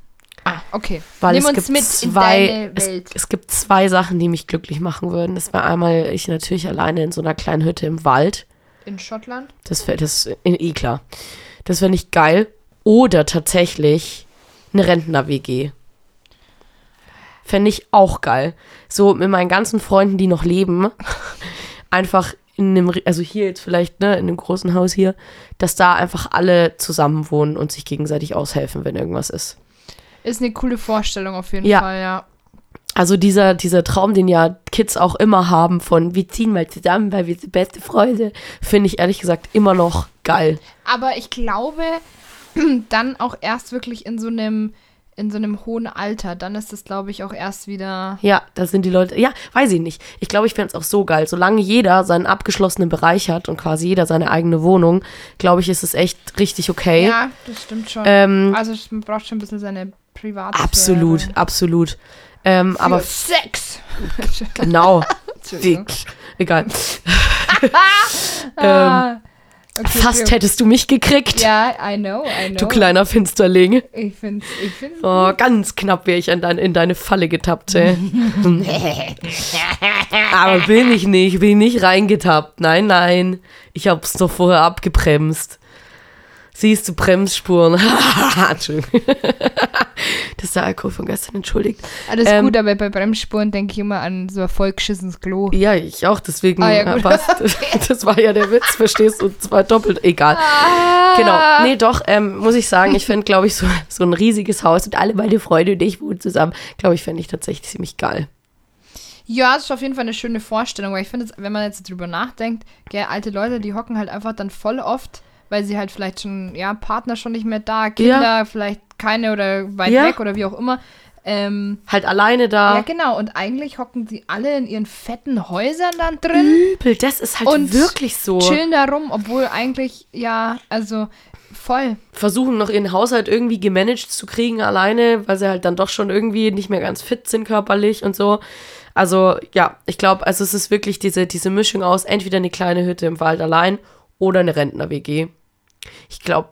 ah, okay. Weil Nimm es uns gibt mit zwei, in deine es, Welt. es gibt zwei Sachen, die mich glücklich machen würden. Das wäre einmal ich natürlich alleine in so einer kleinen Hütte im Wald. In Schottland? Das wäre das in eh klar. Das wäre nicht geil. Oder tatsächlich eine Rentner-WG. Fände ich auch geil. So mit meinen ganzen Freunden, die noch leben, einfach in einem, also hier jetzt vielleicht, ne, in einem großen Haus hier, dass da einfach alle zusammen wohnen und sich gegenseitig aushelfen, wenn irgendwas ist. Ist eine coole Vorstellung auf jeden Ja. Fall, ja. Also dieser, dieser Traum, den ja Kids auch immer haben von wir ziehen mal zusammen, weil wir sind beste Freunde, finde ich ehrlich gesagt immer noch geil. Aber ich glaube, dann auch erst wirklich in so einem in so einem hohen Alter. Dann ist das, glaube ich, auch erst wieder. Ja, da sind die Leute, ja, weiß ich nicht. Ich glaube, ich fände es auch so geil. Solange jeder seinen abgeschlossenen Bereich hat und quasi jeder seine eigene Wohnung, glaube ich, ist es echt richtig okay. Ja, das stimmt schon. Ähm, also man braucht schon ein bisschen seine Privatsphäre. absolut, absolut. Ähm, Für aber Sex. genau. Dick. Egal. Ah, okay, Fast okay. hättest du mich gekriegt, Ja, I know, I know. du kleiner Finsterling. Ich finde ich find's Oh, ganz knapp wäre ich an dein, in deine Falle getappt, ey. Aber bin ich nicht, bin nicht reingetappt. Nein, nein. Ich hab's doch vorher abgebremst. Siehst du Bremsspuren? Entschuldigung. Das ist der Alkohol von gestern, entschuldigt. alles Ähm, gut, aber bei Bremsspuren denke ich immer an so ein vollgeschissenes Klo. Ja, ich auch, deswegen. Ah, ja, gut. was, das war ja der Witz, verstehst du? Zwar doppelt, egal. Ah. Genau. Nee, doch, ähm, muss ich sagen, ich fände, glaube ich, so, so ein riesiges Haus und alle meine Freunde und ich wohnen zusammen, glaube ich, fände ich tatsächlich ziemlich geil. Ja, es ist auf jeden Fall eine schöne Vorstellung, weil ich finde, wenn man jetzt drüber nachdenkt, gell, alte Leute, die hocken halt einfach dann voll oft, weil sie halt vielleicht schon, ja, Partner schon nicht mehr da, Kinder vielleicht keine oder weit Ja. weg oder wie auch immer. Ähm, Halt alleine da. ja, genau. Und eigentlich hocken sie alle in ihren fetten Häusern dann drin, Übel, das ist halt Und wirklich so. chillen da rum, obwohl eigentlich, ja, also voll. Versuchen noch ihren Haushalt irgendwie gemanagt zu kriegen alleine, weil sie halt dann doch schon irgendwie nicht mehr ganz fit sind körperlich und so. Also ja, ich glaube, also es ist wirklich diese, diese Mischung aus entweder eine kleine Hütte im Wald allein oder eine Rentner-WG. Ich glaube,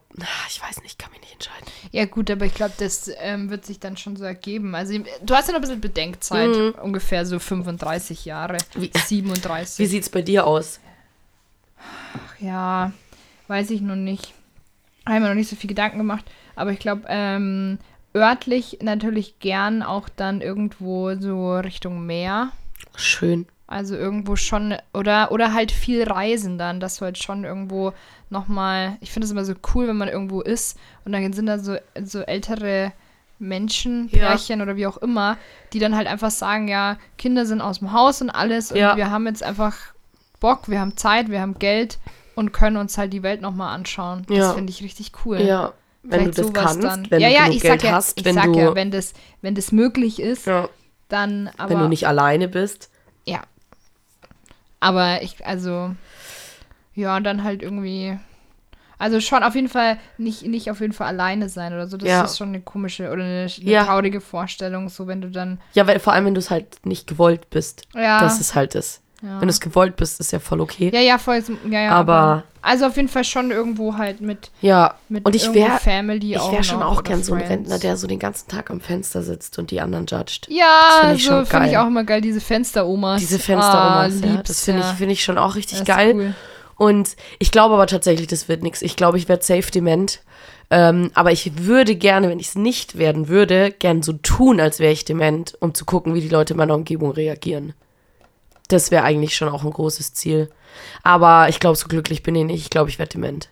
ich weiß nicht, kann mich nicht entscheiden. Ja, gut, aber ich glaube, das ähm, wird sich dann schon so ergeben. Also, du hast ja noch ein bisschen Bedenkzeit, ungefähr so 35 Jahre, Mhm. Wie- 37. Wie sieht's bei dir aus? Ja, weiß ich noch nicht. Habe mir noch nicht so viel Gedanken gemacht. Aber ich glaube, ähm, örtlich natürlich gern auch dann irgendwo so Richtung Meer. Schön. Also irgendwo schon, oder, oder halt viel reisen dann, dass du halt schon irgendwo nochmal, ich finde es immer so cool, wenn man irgendwo ist und dann sind da so, so ältere Menschen, Ja. Pärchen oder wie auch immer, die dann halt einfach sagen, ja, Kinder sind aus dem Haus und alles und Ja. wir haben jetzt einfach Bock, wir haben Zeit, wir haben Geld und können uns halt die Welt nochmal anschauen. Das Ja. finde ich richtig cool. Ja, wenn Vielleicht du das kannst, dann. wenn ja, du ja, genug ich Geld sag ja, hast, ich wenn sag du, ja, wenn das, wenn das möglich ist, ja, dann aber. wenn du nicht alleine bist. Ja. Aber ich, also, ja, dann halt irgendwie. Also schon auf jeden Fall nicht, nicht auf jeden Fall alleine sein oder so. Das Ja. ist schon eine komische oder eine, eine Ja. traurige Vorstellung, so wenn du dann. Ja, weil, vor allem, wenn du es halt nicht gewollt bist. Ja. Das ist halt das. ja. Wenn du es gewollt bist, ist ja voll okay. ja, ja, voll. Ja, ja, Aber- Also auf jeden Fall schon irgendwo halt mit, Ja, mit und ich wäre Family ich auch. wär schon auch gern so ein. Rentner, der so den ganzen Tag am Fenster sitzt und die anderen judgt. Das Ja, find ich so finde ich auch immer geil, diese Fensteromas. Diese Fensteromas, ah, ja, das finde ich, ja. find ich schon auch richtig Das ist geil. cool. Und ich glaube aber tatsächlich, das wird nichts. Ich glaube, ich werde safe dement. Ähm, aber ich würde gerne, wenn ich es nicht werden würde, gern so tun, als wäre ich dement, um zu gucken, wie die Leute in meiner Umgebung reagieren. Das wäre eigentlich schon auch ein großes Ziel. Aber ich glaube, so glücklich bin ich nicht. Ich glaube, ich werde dement.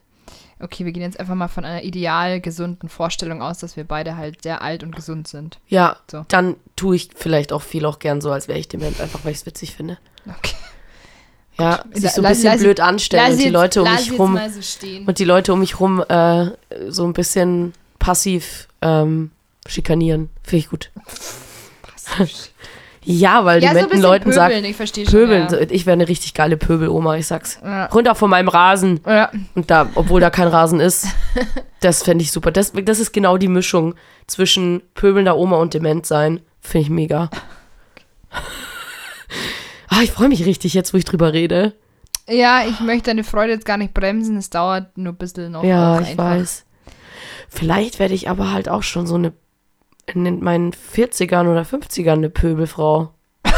Okay, wir gehen jetzt einfach mal von einer ideal gesunden Vorstellung aus, dass wir beide halt sehr alt und gesund sind. Ja, So. dann tue ich vielleicht auch viel auch gern so, als wäre ich dement, einfach weil ich es witzig finde. Okay. Ja, sich so ein bisschen lass- blöd anstellen und die Leute um mich rum so und die Leute um mich rum äh, so ein bisschen passiv ähm, schikanieren. Finde ich gut. Ja, weil ja, die so Leuten sagen, ich verstehe schon. Pöbeln, Ja. ich wäre eine richtig geile Pöbeloma, ich sag's. Ja. Runter von meinem Rasen. Ja. Und da, obwohl da kein Rasen ist, das fände ich super. Das, das ist genau die Mischung zwischen pöbelnder Oma und dement sein. Finde ich mega. ah, ich freue mich richtig jetzt, wo ich drüber rede. ja, ich möchte deine Freude jetzt gar nicht bremsen, es dauert nur ein bisschen noch. Ja, ich einfach. weiß. Vielleicht werde ich aber halt auch schon so eine, in meinen 40ern oder 50ern eine Pöbelfrau.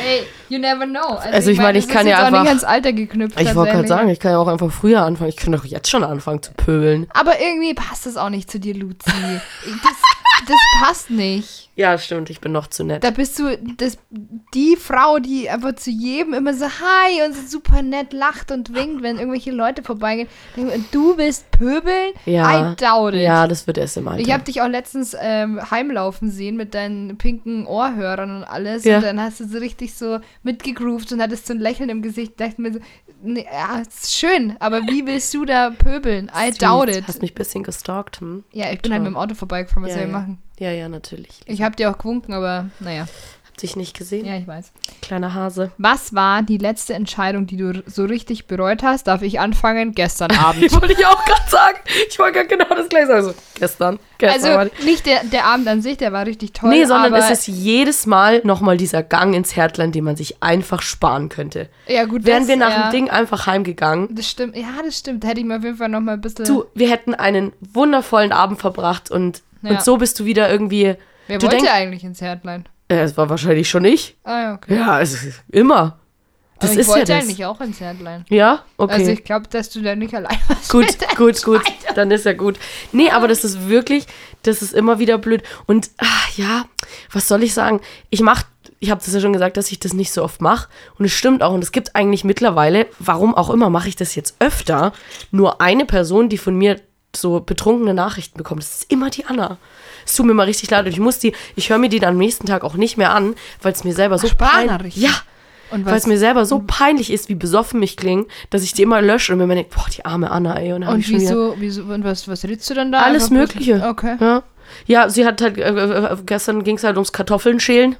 Ey, You never know. Also ich meine, ich das kann ist ja auch nicht einfach- ans Alter geknüpft. Ich wollte gerade sagen, ich kann ja auch einfach früher anfangen. Ich kann doch jetzt schon anfangen zu pöbeln. Aber irgendwie passt das auch nicht zu dir, Luzi. Das, das passt nicht. Ja, stimmt, ich bin noch zu nett. Da bist du das, die Frau, die einfach zu jedem immer so Hi und so super nett lacht und winkt, wenn irgendwelche Leute vorbeigehen. Du bist pöbeln? Ja. I doubt it. Ja, das wird erst im Alter. Ich habe dich auch letztens ähm, heimlaufen sehen mit deinen pinken Ohrhörern und alles. Ja. Und dann hast du so richtig so mitgegroovt und hattest so ein Lächeln im Gesicht. Dachte mir so, nee, ja, ist schön, aber wie willst du da pöbeln? I doubt it. Hast mich ein bisschen gestalkt, hm? Ja, ich bin Toll. halt mit dem Auto vorbeigefahren, was Ja, soll ich ja. Ja, ja, natürlich. Ich habe dir auch gewunken, aber naja. Hab dich nicht gesehen, Ja, ich weiß. kleiner Hase. Was war die letzte Entscheidung, die du so richtig bereut hast? Darf ich anfangen? Gestern Abend. wollte ich auch gerade sagen. Ich wollte gerade genau das gleiche sagen. Also, gestern. gestern also nicht der, der Abend an sich, der war richtig toll. Nee, sondern es ist jedes Mal nochmal dieser Gang ins Härtlein, den man sich einfach sparen könnte. ja, gut, Wären das, wir nach ja, dem Ding einfach heimgegangen, Das stimmt, ja, das stimmt. Da hätte ich mir auf jeden Fall noch mal ein bisschen. du, wir hätten einen wundervollen Abend verbracht und, Ja. und so bist du wieder irgendwie. Wer du wollte denkst- eigentlich ins Herdlein? Äh, Es war wahrscheinlich schon ich. Ah, ja, okay. Ja, es ist immer. Das Aber ich ist ja wollte das. eigentlich auch ins Herdlein. Ja, okay. Also ich glaube, dass du da nicht allein warst. Gut, gut, gut. Dann ist ja gut. Nee, aber das ist wirklich, das ist immer wieder blöd. Und ach, ja, was soll ich sagen? Ich mach, ich habe das ja schon gesagt, dass ich das nicht so oft mache. Und es stimmt auch. Und es gibt eigentlich mittlerweile, warum auch immer, mache ich das jetzt öfter. Nur eine Person, die von mir so betrunkene Nachrichten bekommt. Das ist immer die Anna. Es tut mir mal richtig leid. Und ich muss die, ich höre mir die dann am nächsten Tag auch nicht mehr an, weil es mir selber so peinlich? Ja, weil es mir selber so peinlich ist, wie besoffen ich klinge, dass ich die immer lösche und mir denke, boah, die arme Anna, ey. Und, dann und ich wieso, wieso, und was, was redest du dann da? alles Mögliche. Okay. Ja. ja, sie hat halt, äh, äh, gestern ging es halt ums Kartoffeln schälen.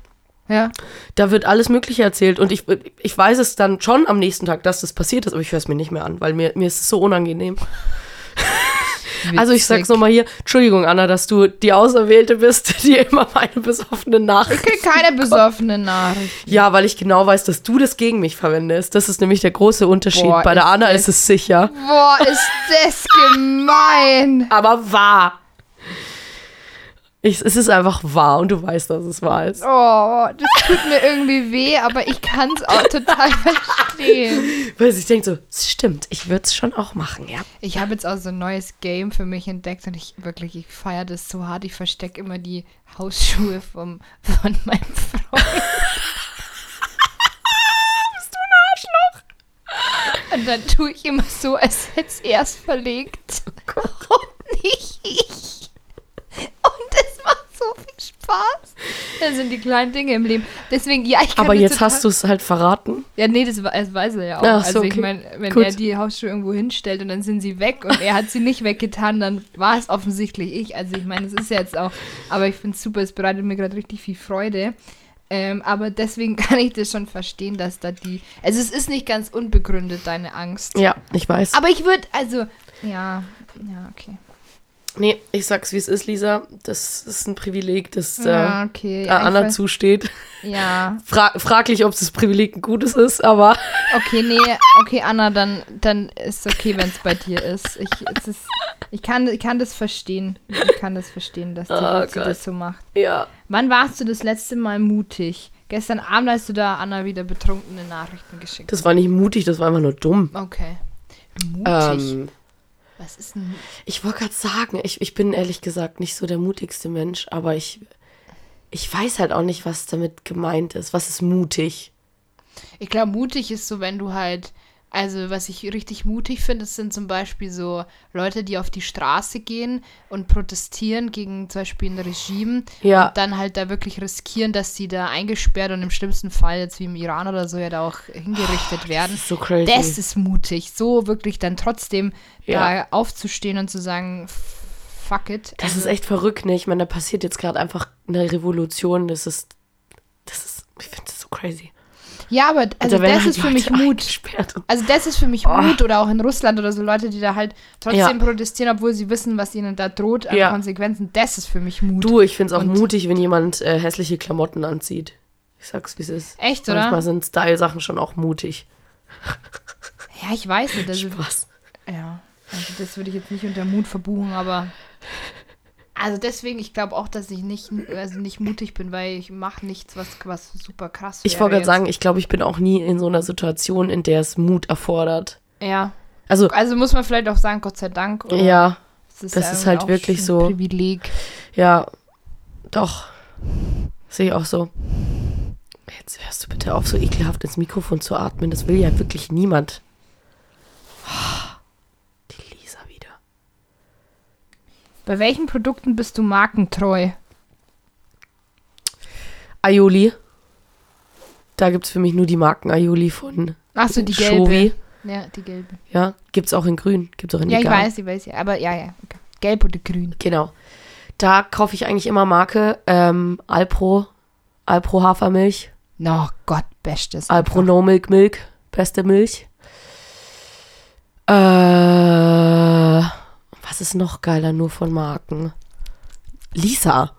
Ja. Da wird alles Mögliche erzählt. Und ich, ich weiß es dann schon am nächsten Tag, dass das passiert ist, aber ich höre es mir nicht mehr an, weil mir, mir ist es so unangenehm. Also ich sag's nochmal hier, Entschuldigung, Anna, dass du die Auserwählte bist, die immer meine besoffenen Ich Nachrichten. krieg keine besoffene Nachricht. Ja, weil ich genau weiß, dass du das gegen mich verwendest. Das ist nämlich der große Unterschied. Boah, Bei der Anna das- ist es sicher. Boah, ist das gemein. Aber wahr. Ich, es ist einfach wahr und du weißt, dass es wahr ist. Oh, das tut mir irgendwie weh, aber ich kann es auch total verstehen. Weil ich denke so, es stimmt, ich würde es schon auch machen, ja. Ich habe jetzt auch so ein neues Game für mich entdeckt und ich wirklich, ich feiere das so hart. Ich verstecke immer die Hausschuhe vom, von meinem Freund. Bist du ein Arschloch? Und dann tue ich immer so, als hätte es erst verlegt. Und nicht ich. So viel Spaß. Das sind die kleinen Dinge im Leben. Deswegen, ja, ich kann Aber jetzt hast du es halt verraten. ja, nee, das, das weiß er ja auch. Ach so, also ich okay. meine, wenn Gut. er die Hausschuhe irgendwo hinstellt und dann sind sie weg und er hat sie nicht weggetan, dann war es offensichtlich ich. Also ich meine, es ist ja jetzt auch, aber ich finde es super, es bereitet mir gerade richtig viel Freude. Ähm, aber deswegen kann ich das schon verstehen, dass da die, also es ist nicht ganz unbegründet, deine Angst. Ja, ich weiß. Aber ich würde, also, ja, ja, okay. Nee, ich sag's, wie es ist, Lisa. Das ist ein Privileg, das äh, Ja, okay. äh, ich Anna zusteht. ja, Fra fraglich, ob das Privileg ein gutes ist, aber Okay, nee, okay, Anna, dann, dann ist okay, wenn es bei dir ist. Ich, es ist, ich, kann, ich kann das verstehen. Ich kann das verstehen, dass die Oh Luzi Gott. das so macht. ja. Wann warst du das letzte Mal mutig? Gestern Abend hast du da Anna wieder betrunkene Nachrichten geschickt. Das war nicht mutig, das war einfach nur dumm. okay. Mutig. Ähm, Was ist denn. ich wollte gerade sagen, ich, ich bin ehrlich gesagt nicht so der mutigste Mensch, aber ich, ich weiß halt auch nicht, was damit gemeint ist. Was ist mutig? Ich glaube, mutig ist so, wenn du halt. Also, was ich richtig mutig finde, das sind zum Beispiel so Leute, die auf die Straße gehen und protestieren gegen zum Beispiel ein Regime Ja. und dann halt da wirklich riskieren, dass sie da eingesperrt und im schlimmsten Fall, jetzt wie im Iran oder so, ja da auch hingerichtet werden. Das ist so crazy. Das ist mutig, so wirklich dann trotzdem Ja. da aufzustehen und zu sagen, fuck it. Das Also, ist echt verrückt, ne? Ich meine, da passiert jetzt gerade einfach eine Revolution. Das ist, das ist, ich finde das so crazy. Ja, aber also werden das ist für mich Mut. Also das ist für mich Oh. Mut oder auch in Russland oder so Leute, die da halt trotzdem Ja. protestieren, obwohl sie wissen, was ihnen da droht an Ja. Konsequenzen. Das ist für mich Mut. Du, ich finde es auch Und- mutig, wenn jemand äh, hässliche Klamotten anzieht. Ich sag's, wie es ist. Echt, oder? Manchmal sind Style-Sachen schon auch mutig. Ja, ich weiß nicht. Also, Spaß. ja, also das würde ich jetzt nicht unter Mut verbuchen, aber Also deswegen, ich glaube auch, dass ich nicht, also nicht mutig bin, weil ich mache nichts, was, was super krass Ich wollte gerade sagen, ich glaube, ich bin auch nie in so einer Situation, in der es Mut erfordert. Ja. Also, Also muss man vielleicht auch sagen, Gott sei Dank. ja, Das das ist halt wirklich ein so. Privileg. ja, doch. Sehe ich auch so. Jetzt hörst du bitte auf, so ekelhaft ins Mikrofon zu atmen. Das will ja wirklich niemand. Die Lisa wieder. Bei welchen Produkten bist du markentreu? Aioli. Da gibt es für mich nur die Marken Aioli von Achso, die gelbe. Shovi. Ja, die gelbe. Ja, gibt es auch in grün. Gibt es auch in Ja, ich weiß, ich weiß ja. Aber ja, ja. Okay. Gelb oder grün. Genau. Da kaufe ich eigentlich immer Marke ähm, Alpro, Alpro Hafermilch, No, Gott, bestes. Alpro. No Milk Milk, beste Milch. Äh, was ist noch geiler nur von Marken? Lisa.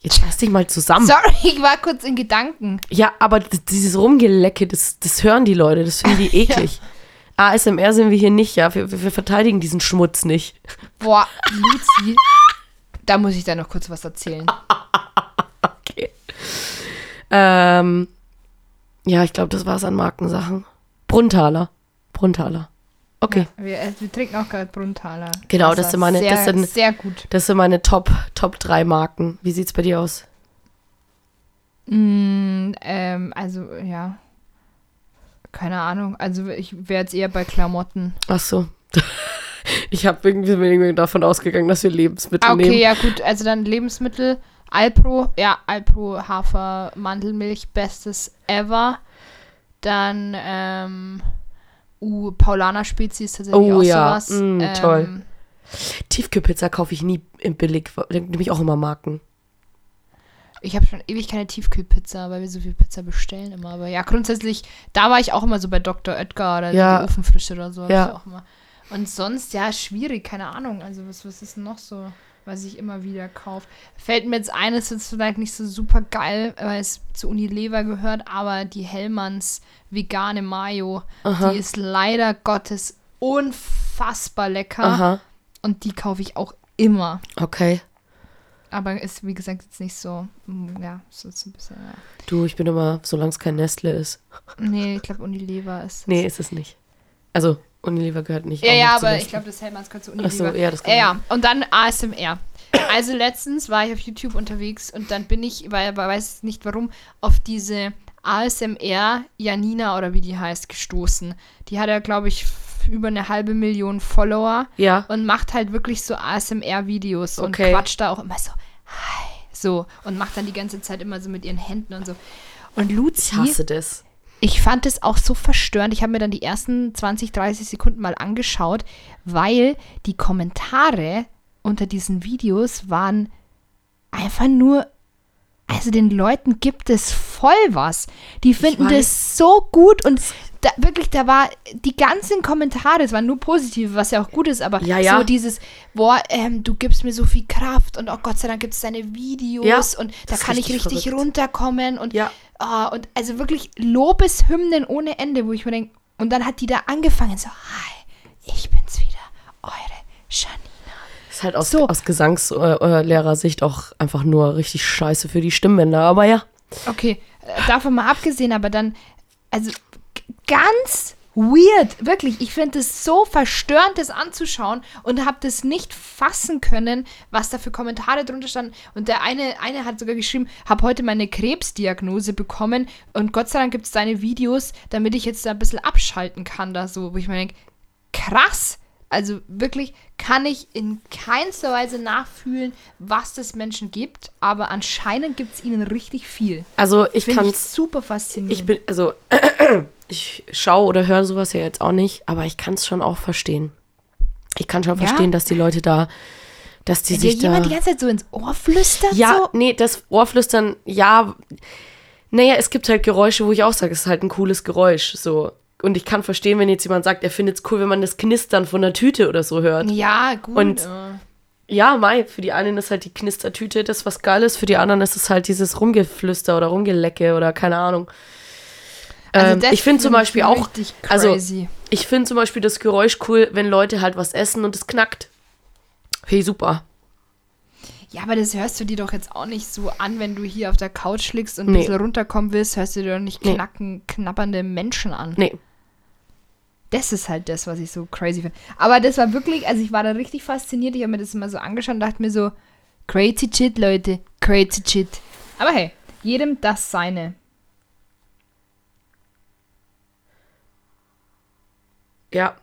Jetzt lass dich mal zusammen. Sorry, ich war kurz in Gedanken. Ja, aber dieses Rumgelecke, das, das hören die Leute, das finden die eklig. ASMR sind wir hier nicht, ja. Wir, wir wir verteidigen diesen Schmutz nicht. Boah, Luzi. da muss ich da noch kurz was erzählen. Okay. Ähm, ja, ich glaube, das war's an Markensachen. Bruntaler. Bruntaler. Okay. Wir, äh, wir trinken auch gerade Bruntaler. Genau, das sind meine- Sehr, das sind- sehr gut. Das sind meine Top, Top 3 Marken. Wie sieht's bei dir aus? Mm, ähm, also, ja. Keine Ahnung. Also, ich wäre jetzt eher bei Klamotten. Ach so. Ich habe irgendwie, irgendwie davon ausgegangen, dass wir Lebensmittel Ah, okay, nehmen. ja, gut. Also, dann Lebensmittel. Alpro, ja, Alpro Hafer Mandelmilch, bestes ever. Dann, ähm, uh, Paulaner Spezies tatsächlich Oh auch ja, sowas. mm, ähm, toll. Tiefkühlpizza kaufe ich nie im Billig. Nehme ich auch immer Marken. Ich habe schon ewig keine Tiefkühlpizza, weil wir so viel Pizza bestellen immer. Aber ja, grundsätzlich, da war ich auch immer so bei Dr. Oetker oder Ja. Ofenfrische oder so. Ja. Ich auch immer. Und sonst, ja, schwierig, keine Ahnung. Also, was, was ist denn noch so, was ich immer wieder kaufe? Fällt mir jetzt ein, ist jetzt vielleicht nicht so super geil, weil es zu Unilever gehört, aber die Hellmanns vegane Mayo, Aha. die ist leider Gottes unfassbar lecker. Aha. Und die kaufe ich auch immer. Okay. Aber ist, wie gesagt, jetzt nicht so, mm, ja, so ein bisschen, ja. Du, ich bin immer, solange es kein Nestle ist. Nee, ich glaube Unilever ist. Nee, ist es nicht. Also, Unilever gehört nicht. Ja, ja, aber ich glaube, das Hellmanns gehört zu Ach so, Unilever. ja, das kann ja, ja. Und dann ASMR. Also letztens war ich auf YouTube unterwegs und dann bin ich, weil weil weiß nicht warum, auf diese ASMR Janina oder wie die heißt gestoßen. Die hat ja, glaube ich, über eine halbe Million Follower Ja. und macht halt wirklich so ASMR-Videos und Okay. quatscht da auch immer so, hi, so und macht dann die ganze Zeit immer so mit ihren Händen und so. Und Luzi, Ich hasse das. Ich fand es auch so verstörend. Ich habe mir dann die ersten 20, 30 Sekunden mal angeschaut, weil die Kommentare unter diesen Videos waren einfach nur. Also den Leuten gibt es voll was. Die finden das so gut und da, wirklich, da war die ganzen Kommentare, es waren nur positive, was ja auch gut ist, aber Ja, ja. so dieses, boah, ähm, du gibst mir so viel Kraft und oh Gott sei Dank gibt es deine Videos Ja, und da kann ich richtig richtig verrückt. runterkommen und Ah, und also wirklich Lobeshymnen ohne Ende, wo ich mir denke, und dann hat die da angefangen, so, hi, ich bin's wieder, eure Janina. Ist halt aus, So. aus Gesangslehrersicht auch einfach nur richtig scheiße für die Stimmbänder. Aber ja. Okay, äh, davon mal abgesehen, aber dann, also ganz weird, wirklich. Ich finde es so verstörend, das anzuschauen und habe das nicht fassen können, was da für Kommentare drunter standen. Und der eine, eine hat sogar geschrieben, habe heute meine Krebsdiagnose bekommen und Gott sei Dank gibt es deine Videos, damit ich jetzt da ein bisschen abschalten kann, da so, wo ich mir denke, krass. Also wirklich kann ich in keinster Weise nachfühlen, was es Menschen gibt, aber anscheinend gibt es ihnen richtig viel. Also ich kann ich super faszinierend. Ich bin, also, ich schaue oder höre sowas ja jetzt auch nicht, aber ich kann es schon auch verstehen. Ich kann schon Ja? verstehen, dass die Leute da, dass die Wenn dir sich da. jemand die ganze Zeit so ins Ohr flüstert, ja, so. nee, das Ohrflüstern, ja. Naja, es gibt halt Geräusche, wo ich auch sage, es ist halt ein cooles Geräusch. So. Und ich kann verstehen, wenn jetzt jemand sagt, er findet es cool, wenn man das Knistern von der Tüte oder so hört. Ja, gut. Und-. Ja, Mai, für die einen ist halt die Knistertüte das, was geil ist, für die anderen ist es halt dieses Rumgeflüster oder Rumgelecke oder keine Ahnung. Also ähm, das ich finde zum Beispiel auch, richtig also crazy. ich finde zum Beispiel das Geräusch cool, wenn Leute halt was essen und es knackt. Hey, super. Ja, aber das hörst du dir doch jetzt auch nicht so an, wenn du hier auf der Couch liegst und ein Nee. bisschen runterkommen willst, hörst du dir doch nicht Nee. knacken, knappernde Menschen an. Nee. Das ist halt das, was ich so crazy finde. Aber das war wirklich, also ich war da richtig fasziniert. Ich habe mir das immer so angeschaut und dachte mir so, crazy shit, Leute, crazy shit. Aber hey, jedem das seine. Ja.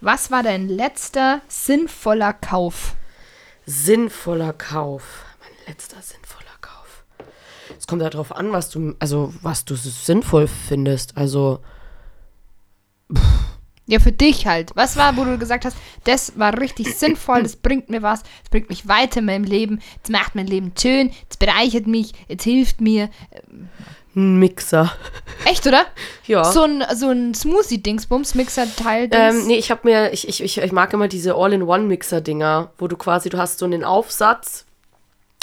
Was war dein letzter sinnvoller Kauf? Sinnvoller Kauf. Mein letzter sinnvoller Kauf. Es kommt darauf an, was du, also was du sinnvoll findest. Also, Ja, für dich halt. Was war, wo du gesagt hast, das war richtig sinnvoll, das bringt mir was, das bringt mich weiter in meinem Leben, das macht mein Leben schön, das bereichert mich, es hilft mir. ein Mixer. Echt, oder? Ja. So ein, so ein Smoothie-Dingsbums-Mixer-Teil. Ähm, nee, ich habe mir, ich, ich, ich mag immer diese All-in-One-Mixer-Dinger, wo du quasi, du hast so einen Aufsatz,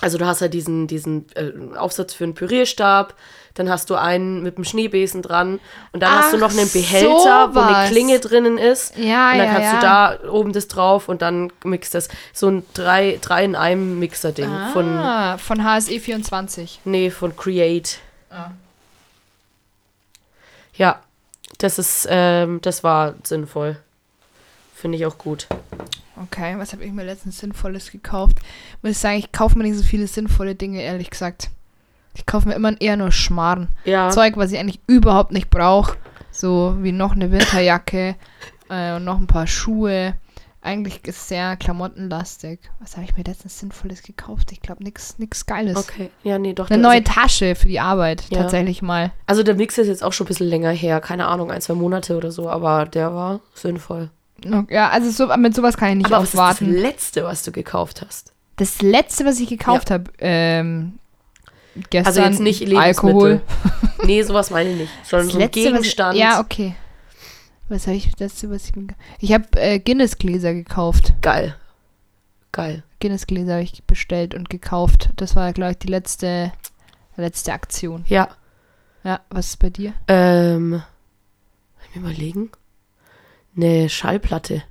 also du hast halt diesen, diesen äh, Aufsatz für einen Pürierstab, dann hast du einen mit dem Schneebesen dran und dann hast du noch Ach, einen Behälter, wo eine sowas. Klinge drinnen ist. Ja, und dann ja, kannst ja. du da oben das drauf und dann mixt das. So ein drei, drei in einem Mixer-Ding von, ah, von HSE24. nee, von Create. Ah. Ja, das ist, ähm, das war sinnvoll. Finde ich auch gut. Okay, was habe ich mir letztens Sinnvolles gekauft? Muss ich sagen, ich kaufe mir nicht so viele sinnvolle Dinge, ehrlich gesagt. Ich kaufe mir immer eher nur Schmarrn. Ja. Zeug, was ich eigentlich überhaupt nicht brauche. So wie noch eine Winterjacke äh, und noch ein paar Schuhe. Eigentlich ist sehr klamottenlastig. Was habe ich mir letztens Sinnvolles gekauft? Ich glaube, nichts nix Geiles. Okay. Ja, nee, doch. Eine neue Tasche für die Arbeit, Ja. tatsächlich mal. Also der Mix ist jetzt auch schon ein bisschen länger her, keine Ahnung, ein, zwei Monate oder so, aber der war sinnvoll. Ja, also so, mit sowas kann ich nicht aber was ist das aufwarten. Letzte, was du gekauft hast? Das letzte, was ich gekauft habe, ähm, gestern Also jetzt nicht Alkohol. Lebensmittel. nee, sowas meine ich nicht. Sondern so ein letzte, Gegenstand. ja, okay. Was habe ich das letzte, was ich mir Ich habe äh, Guinness-Gläser gekauft. Geil. Geil. Guinness-Gläser habe ich bestellt und gekauft. Das war, glaube ich, die letzte, letzte Aktion. Ja. Ja, was ist bei dir? Ähm. Lass mich überlegen. Eine Schallplatte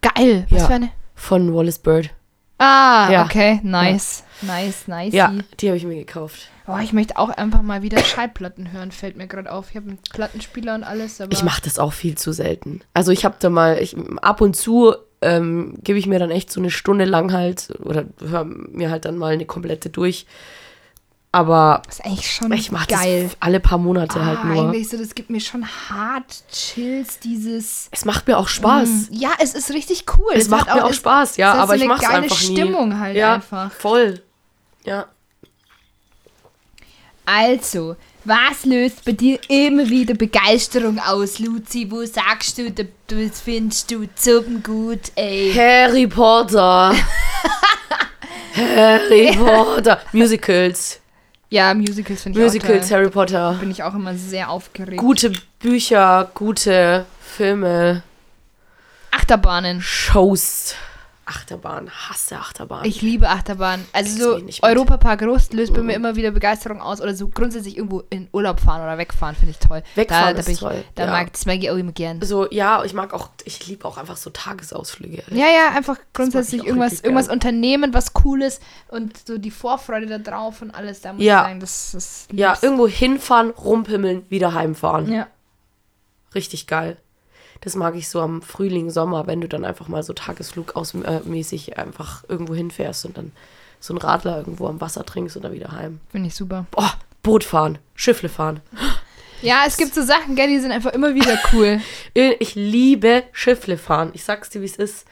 Geil! Was Ja. für eine? von Wallace Bird. Ah, Ja. okay. Nice. Nice, nice. Ja, die habe ich mir gekauft. Oh, ich möchte auch einfach mal wieder Schallplatten hören, fällt mir gerade auf. Ich habe einen Plattenspieler und alles, aber. Ich mache das auch viel zu selten. Also ich habe da mal, ich, ab und zu ähm, gebe ich mir dann echt so eine Stunde lang halt oder höre mir halt dann mal eine komplette durch. Aber Das ist eigentlich schon ich mache geil. das alle paar Monate ah, halt nur. eigentlich so, das gibt mir schon hart Chills, dieses. Es macht mir auch Spaß. Mm, Ja, es ist richtig cool. Es macht mir auch es- Spaß, ja, es aber so ich eine mache es geile einfach. Stimmung halt ja, einfach. voll. Ja. Also, was löst bei dir immer wieder Begeisterung aus, Luzi? Wo sagst du, da- das findest du zum gut, ey? Harry Potter. Harry Potter. Musicals. Ja, Musicals finde ich Musicals, auch toll. Harry Potter. Bin ich auch immer sehr aufgeregt. Gute Bücher, gute Filme, Achterbahnen. Shows. Achterbahn, hasse Achterbahn. Ich liebe Achterbahnen. Also so. Europapark Rust löst bei mir immer wieder Begeisterung aus. Oder so grundsätzlich irgendwo in Urlaub fahren oder wegfahren finde ich toll. Wegfahren da, da ist bin ich, toll, Da ja. mag, das mag ich auch immer gern. so, ja, ich mag auch, ich liebe auch einfach so Tagesausflüge. Ja, ja, einfach grundsätzlich irgendwas, irgendwas unternehmen, was Cooles und so die Vorfreude da drauf und alles. Da muss Ja. ich sagen, das, das Ja, irgendwo hinfahren, rumpimmeln, wieder heimfahren. Ja. Richtig geil. Das mag ich so am Frühling, Sommer, wenn du dann einfach mal so tagesflugausmäßig einfach irgendwo hinfährst und dann so einen Radler irgendwo am Wasser trinkst und dann wieder heim. Finde ich super. Boah, Boot fahren, Schiffle fahren. Ja, es gibt so Sachen, gell, die sind einfach immer wieder cool. Ich liebe Schiffle fahren. Ich sag's dir, wie es ist.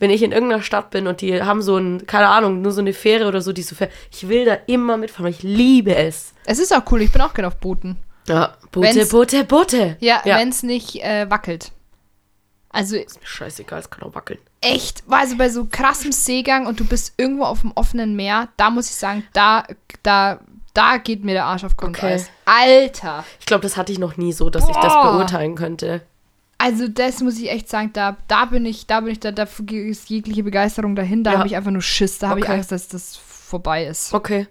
Wenn ich in irgendeiner Stadt bin und die haben so ein, keine Ahnung, nur so eine Fähre oder so, die so fährt. Ich will da immer mitfahren, ich liebe es. es ist auch cool, ich bin auch gerne auf Booten. Ja, Boote, Wenn's- Boote, Boote. Ja, ja. wenn es nicht äh, wackelt. Also Ist mir scheißegal, es kann auch wackeln. echt, also bei so krassem Seegang und du bist irgendwo auf dem offenen Meer, da muss ich sagen, da, da, da geht mir der Arsch auf Grundeis. Alter! Ich glaube, das hatte ich noch nie so, dass ich das Boah. beurteilen könnte. Also das muss ich echt sagen, da, da bin ich, da bin ich, da, da ist jegliche Begeisterung dahin, da Ja. habe ich einfach nur Schiss, da habe ich Okay. Angst, dass das vorbei ist. Okay.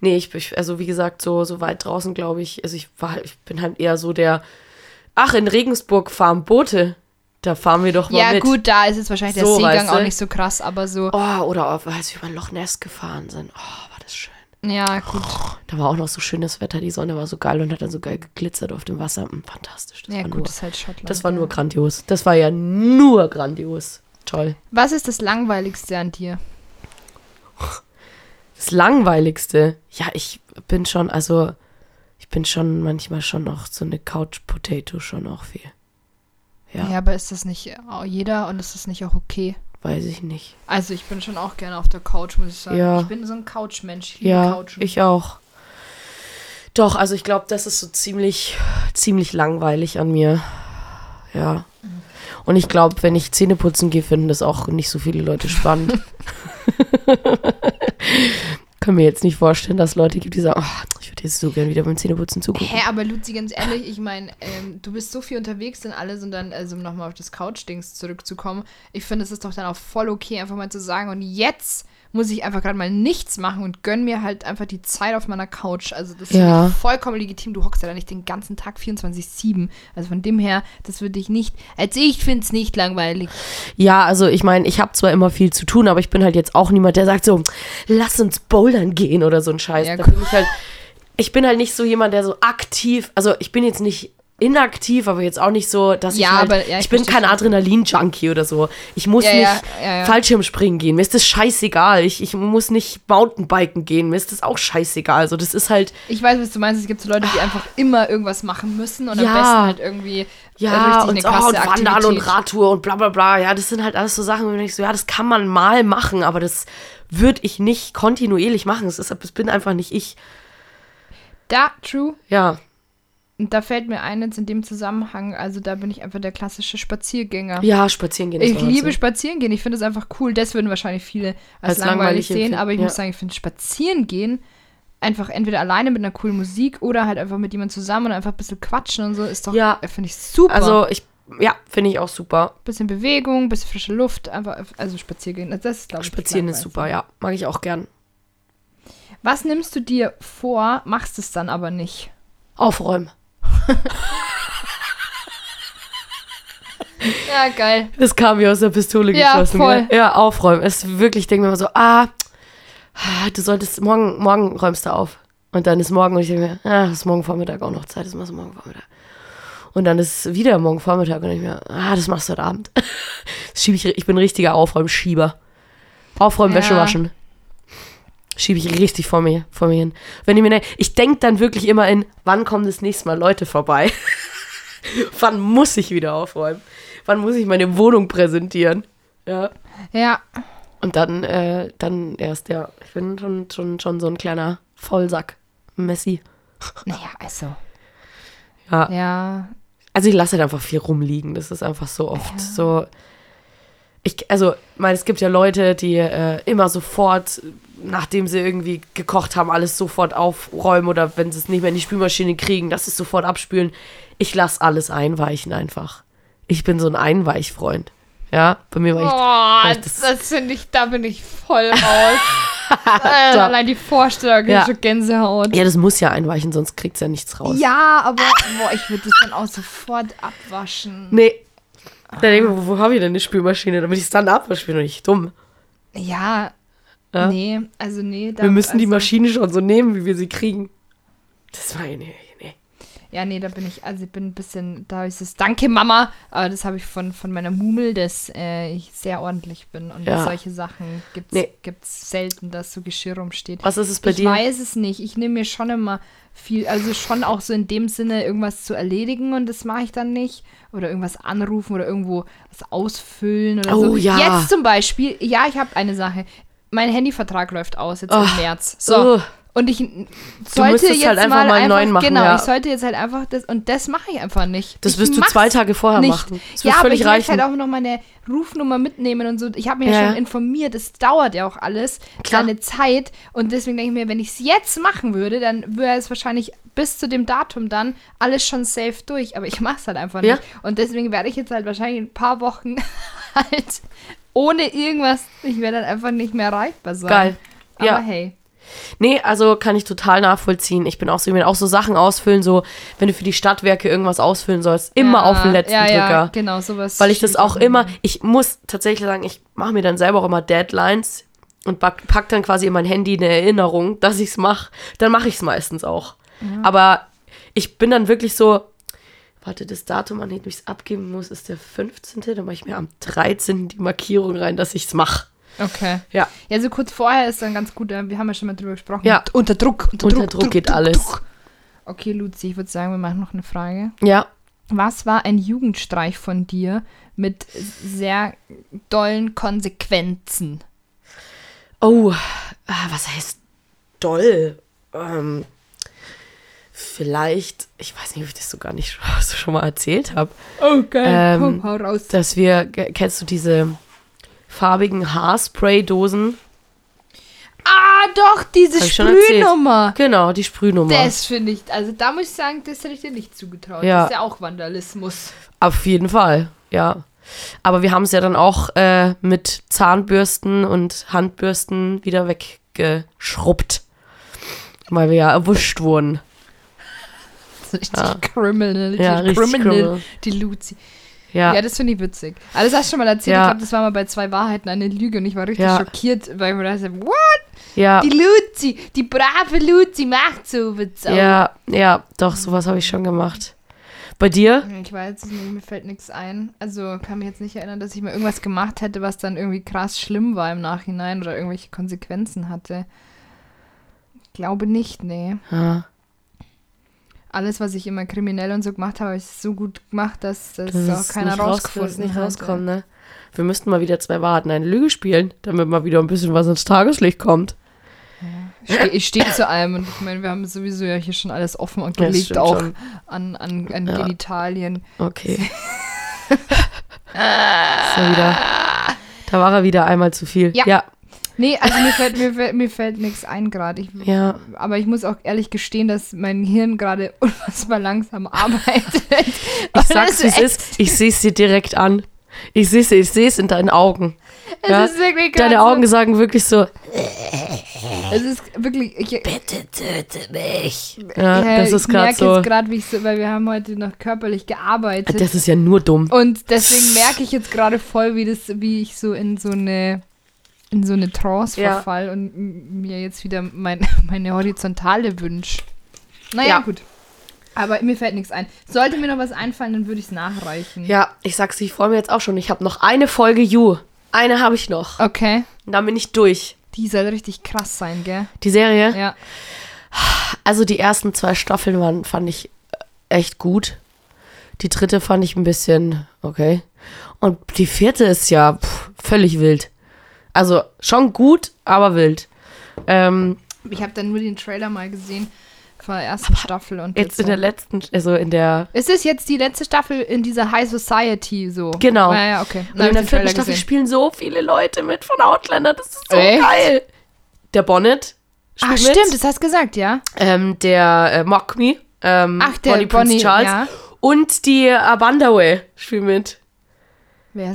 Nee, ich, ich also wie gesagt, so, so weit draußen, glaube ich, also ich war, ich bin halt eher so der, ach, in Regensburg fahren Boote. Da fahren wir doch mal Ja, mit. gut, da ist jetzt wahrscheinlich So, der Seegang weißt du? auch nicht so krass, aber so. Oh, oder auf, als wir über Loch Ness gefahren sind. Oh, war das schön. Ja, gut. Da war auch noch so schönes Wetter, die Sonne war so geil und hat dann so geil geglitzert auf dem Wasser. Mm, Fantastisch. Das Ja, war gut, nur, das ist halt Schottland. das war ja. nur grandios. Das war ja nur grandios. Toll. Was ist das Langweiligste an dir? Das Langweiligste. Ja, ich bin schon, also, ich bin schon manchmal schon noch so eine Couch-Potato schon auch viel. Ja. Ja, aber ist das nicht auch jeder und ist das nicht auch okay? weiß ich nicht. Also ich bin schon auch gerne auf der Couch, muss ich sagen. Ja. Ich bin so ein Couchmensch. Ich Ja, Couchen. ich auch. Doch, also ich glaube, das ist so ziemlich, ziemlich langweilig an mir. Ja. Und ich glaube, wenn ich Zähne putzen gehe, finden das auch nicht so viele Leute spannend. Können mir jetzt nicht vorstellen, dass Leute gibt, die sagen, oh, jetzt so gerne wieder beim Zähneputzen zugucken. Hä, aber Luzi, ganz ehrlich, ich meine, ähm, du bist so viel unterwegs und alles und dann, also um nochmal auf das Couch-Dings zurückzukommen, ich finde, es ist doch dann auch voll okay, einfach mal zu sagen, und jetzt muss ich einfach gerade mal nichts machen und gönn mir halt einfach die Zeit auf meiner Couch. Also das Ja. finde ich vollkommen legitim. Du hockst ja da nicht den ganzen Tag 24-7. Also von dem her, das würde ich nicht, also ich finde es nicht langweilig. Ja, also ich meine, ich habe zwar immer viel zu tun, aber ich bin halt jetzt auch niemand, der sagt so, lass uns bouldern gehen oder so ein Scheiß. Ja, da bin ich halt, ich bin halt nicht so jemand, der so aktiv, also ich bin jetzt nicht inaktiv, aber jetzt auch nicht so, dass Ja, ich halt, aber- ja, ich, ich bin kein. Adrenalin-Junkie oder so. Ich muss Ja, nicht. Fallschirmspringen gehen, mir ist das scheißegal. Ich, ich muss nicht Mountainbiken gehen, mir ist das auch scheißegal. Also das ist halt, Ich weiß, was du meinst. Es gibt so Leute, die einfach immer irgendwas machen müssen und am besten halt irgendwie ja, und, eine oh, und Wandern und. Radtour und bla bla bla. Ja, das sind halt alles so Sachen, wo ich so, ja, das kann man mal machen, aber das würde ich nicht kontinuierlich machen. Das, ist, das bin einfach nicht ich. Da, true. Ja, Und da fällt mir ein jetzt in dem Zusammenhang, also da bin ich einfach der klassische Spaziergänger. ja, spazieren gehen. ist ich liebe Spazieren gehen. Ich finde es einfach cool. Das würden wahrscheinlich viele als, Als langweilig langweilig sehen. Aber ich ja. muss sagen, ich finde Spazieren gehen einfach entweder alleine mit einer coolen Musik oder halt einfach mit jemandem zusammen und einfach ein bisschen quatschen und so ist doch, Ja. äh, finde ich super. Also ich, ja, finde ich auch super. bisschen Bewegung, bisschen frische Luft, einfach, also spazieren gehen. Das ist, glaube ich, Spazieren ist super, ja. Mag ich auch gern. Was nimmst du dir vor, machst es dann aber nicht? Aufräumen. Ja, geil. Das kam mir aus der Pistole Ja, geschossen. voll. Gell? Ja, aufräumen. Es ist wirklich, ich denke mir immer so, ah, du solltest, morgen, morgen räumst du auf. Und dann ist morgen und ich denke mir, ah, ist morgen Vormittag auch noch Zeit, das machst du morgen Vormittag. Und dann ist wieder morgen Vormittag und ich mir, ah, das machst du heute Abend. Ich, ich bin ein richtiger Aufräumschieber. Aufräumen, Wäsche Ja. waschen. Schiebe ich richtig vor mir, vor mir hin. Wenn ich mir, ne- ich denke dann wirklich immer in, wann kommen das nächste Mal Leute vorbei? wann muss ich wieder aufräumen? Wann muss ich meine Wohnung präsentieren? Ja. Ja, Und dann, äh, dann erst, ja. Ich bin schon, schon, schon so ein kleiner Vollsack. Messi. naja, also. Ja. Ja, Also ich lasse halt einfach viel rumliegen. Das ist einfach so oft so. Ich, also, meine, es gibt ja Leute, die äh, immer sofort, nachdem sie irgendwie gekocht haben, alles sofort aufräumen oder wenn sie es nicht mehr in die Spülmaschine kriegen, dass sie es sofort abspülen. Ich lasse alles einweichen einfach. Ich bin so ein Einweichfreund. Ja, bei mir war ich. Oh, ich das, das- finde ich, da bin ich voll raus. äh, allein die Vorstellung, Ja. schon Gänsehaut. Ja, das muss ja einweichen, sonst kriegt es ja nichts raus. Ja, aber boah, ich würde das dann auch sofort abwaschen. Nee. Da denke ich, mir, wo, wo habe ich denn eine Spülmaschine, damit ich es dann abwasche? Bin doch nicht dumm. Ja, Ja? nee, also nee. Da, Wir müssen die also, Maschine schon so nehmen, wie wir sie kriegen. Das war nee, nee. Ja, nee, da bin ich, also ich bin ein bisschen, da ist es, danke Mama, aber das habe ich von, von meiner Mumel, dass äh, ich sehr ordentlich bin und Ja. solche Sachen gibt es Nee. gibt's selten, dass so Geschirr rumsteht. Was ist es bei ich dir? weiß es nicht. Ich nehme mir schon immer viel, also schon auch so in dem Sinne, irgendwas zu erledigen und das mache ich dann nicht. Oder irgendwas anrufen oder irgendwo was ausfüllen oder Oh, so. ja. Jetzt zum Beispiel, ja, ich habe eine Sache. Mein Handyvertrag läuft aus jetzt Oh, im März. So. oh. Und ich sollte jetzt halt einfach mal einen einfach, neuen machen, genau, ja. ich sollte jetzt halt einfach das und das mache ich einfach nicht. Das ich wirst du zwei Tage vorher nicht. machen. Das ja, wird aber völlig ich reichen. halt auch noch meine Rufnummer mitnehmen und so. Ich habe mich ja, Ja, schon informiert. Es dauert ja auch alles Klar. seine Zeit und deswegen denke ich mir, wenn ich es jetzt machen würde, dann wäre es wahrscheinlich bis zu dem Datum dann alles schon safe durch. Aber ich mache es halt einfach nicht. Ja. Und deswegen werde ich jetzt halt wahrscheinlich in ein paar Wochen halt ohne irgendwas, ich werde dann einfach nicht mehr erreichbar sein. Geil. Aber Ja. hey. Nee, also kann ich total nachvollziehen. Ich bin auch so jemand, auch so Sachen ausfüllen, so, wenn du für die Stadtwerke irgendwas ausfüllen sollst, immer Ja, auf den letzten ja, Drücker. Ja, genau, sowas. Weil ich das auch immer, ich muss tatsächlich sagen, ich mache mir dann selber auch immer Deadlines und pack, pack dann quasi in mein Handy eine Erinnerung, dass ich es mache. Dann mache ich es meistens auch. Aber ich bin dann wirklich so, warte, das Datum, an dem ich es abgeben muss, ist der 15. Dann mache ich mir am 13. die Markierung rein, dass ich es mache. Okay. Ja. Ja, so kurz vorher ist dann ganz gut, äh, wir haben ja schon mal drüber gesprochen. Ja. Unter Druck, unter, Unter Druck, Druck geht alles. Okay, Luzi, ich würde sagen, wir machen noch eine Frage. Ja. Was war ein Jugendstreich von dir mit sehr dollen Konsequenzen? Oh, ah, was heißt doll? Ähm, vielleicht, ich weiß nicht, ob ich das so gar nicht schon, schon mal erzählt habe. Okay, Ähm, komm, hau raus. dass wir, kennst du diese farbigen Haarspray-Dosen? Ah, doch, diese. Sprühnummer. Genau, die Sprühnummer. Das finde ich, also da muss ich sagen, das hätte ich dir nicht zugetraut. Ja. Das ist ja auch Vandalismus. Auf jeden Fall, ja. Aber wir haben es ja dann auch äh, mit Zahnbürsten und Handbürsten wieder weggeschrubbt. Weil wir ja erwischt wurden. Ist richtig Ja. criminal. Richtig Ja, richtig criminal, criminal. Die Luzi. Ja, Ja, das finde ich witzig. Also das hast du schon mal erzählt. Ja. Ich glaube, das war mal bei zwei Wahrheiten eine Lüge und ich war richtig Ja. schockiert, weil ich mir dachte, what? ja, Die Luzi, die brave Luzi macht sowas. auch. ja, ja, doch, sowas habe ich schon gemacht. Bei dir? Ich weiß nicht, mir fällt nichts ein. Also kann mich jetzt nicht erinnern, dass ich mal irgendwas gemacht hätte, was dann irgendwie krass schlimm war im Nachhinein oder irgendwelche Konsequenzen hatte. Ich glaube nicht, nee. Ja, Alles, was ich immer kriminell und so gemacht habe, habe ich so gut gemacht, dass das das auch keiner nicht raus- rausgefunden das nicht hat. rauskommt, ne? Wir müssten mal wieder zwei Wahrheiten eine Lüge spielen, damit mal wieder ein bisschen was ins Tageslicht kommt. Ich stehe steh zu allem und ich meine, wir haben sowieso ja hier schon alles offen und Ja, gelegt, auch schon. an, an, an Ja. Genitalien. Okay. er wieder. Da war er wieder einmal zu viel. Ja. ja. Nee, also mir fällt, mir, fällt- mir fällt nichts ein gerade. Ich- Ja. Aber ich muss auch ehrlich gestehen, dass mein Hirn gerade unfassbar langsam arbeitet. Ich sag's, wie es ist. Ich sehe es dir direkt an. Ich sehe es ich seh's in deinen Augen. Es Ja? ist wirklich Deine so- Augen sagen wirklich so, Es ist wirklich. Ich, bitte töte mich. ja, Ja, das ist ich gerade merke so. jetzt gerade, wie ich so, weil wir haben heute noch körperlich gearbeitet. Das ist ja nur dumm. und deswegen merke ich jetzt gerade voll, wie das, wie ich so in so eine in so eine Trance Ja. verfall und mir jetzt wieder mein, meine horizontale wünsch. Naja, Ja. gut. Aber mir fällt nichts ein. Sollte mir noch was einfallen, dann würde ich es nachreichen. Ja, ich sag's dir, ich freue mich jetzt auch schon. Ich habe noch eine Folge You. Eine habe ich noch. Okay. Und dann bin ich durch. Die soll richtig krass sein, gell? Die Serie? Ja. Also die ersten zwei Staffeln waren, fand ich äh, echt gut. Die dritte fand ich ein bisschen okay. Und die vierte ist ja pff, völlig wild. Also schon gut, aber wild. Ähm, Ich habe dann nur den Trailer mal gesehen von der ersten Staffel und jetzt in der so. letzten, also in der, Ist es jetzt die letzte Staffel in dieser High Society so? Genau. Ja, ja, okay. und in der vierten Staffel spielen so viele Leute mit von Outlander. Das ist so Echt? geil. Der Bonnet spielt stimmt, mit. das hast du gesagt, ja? Ähm, der äh, Mock Me. Ähm, Ach, der Bonnie Bonnie, Charles. ja. Und die Abandaway spielt mit.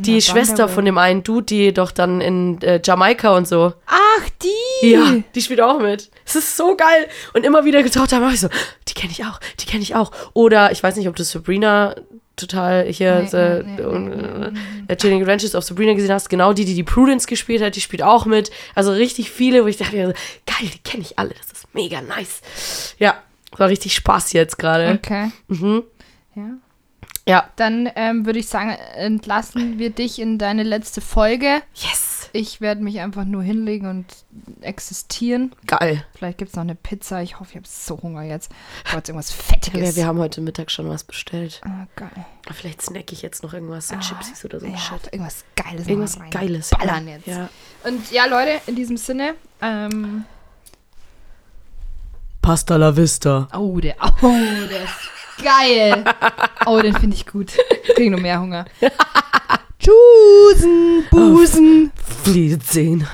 Die Schwester von dem einen Dude, die doch dann in äh, Jamaika und so. Ach, die! Ja, die spielt auch mit. Es ist so geil. Und immer wieder getaucht, mache ich so, die kenne ich auch, die kenne ich auch. Oder ich weiß nicht, ob du Sabrina total hier, Nee, äh, nee, nee, äh, äh, Chilling Adventures of Sabrina gesehen hast. Genau die, die die Prudence gespielt hat, die spielt auch mit. Also richtig viele, wo ich dachte, geil, die kenne ich alle. Das ist mega nice. Ja, war richtig Spaß jetzt gerade. Okay. Mhm. Ja. Ja. Dann ähm, würde ich sagen, entlassen wir dich in deine letzte Folge. Yes. Ich werde mich einfach nur hinlegen und existieren. Geil. Vielleicht gibt es noch eine Pizza. Ich hoffe, ich habe so Hunger jetzt. Ich brauche irgendwas Fettiges. Ja, wir haben heute Mittag schon was bestellt. ah, geil. Vielleicht snack ich jetzt noch irgendwas, so Ah, Chipsies oder so. Ja, Shit. irgendwas Geiles. noch Irgendwas rein. Geiles. Ballern ja. jetzt. Ja. Und ja, Leute, in diesem Sinne. Ähm, Pasta la vista. oh, der, oh, der ist geil. Oh, den finde ich gut. Ich kriege nur mehr Hunger. Tschüssen, Busen. Wiedersehen.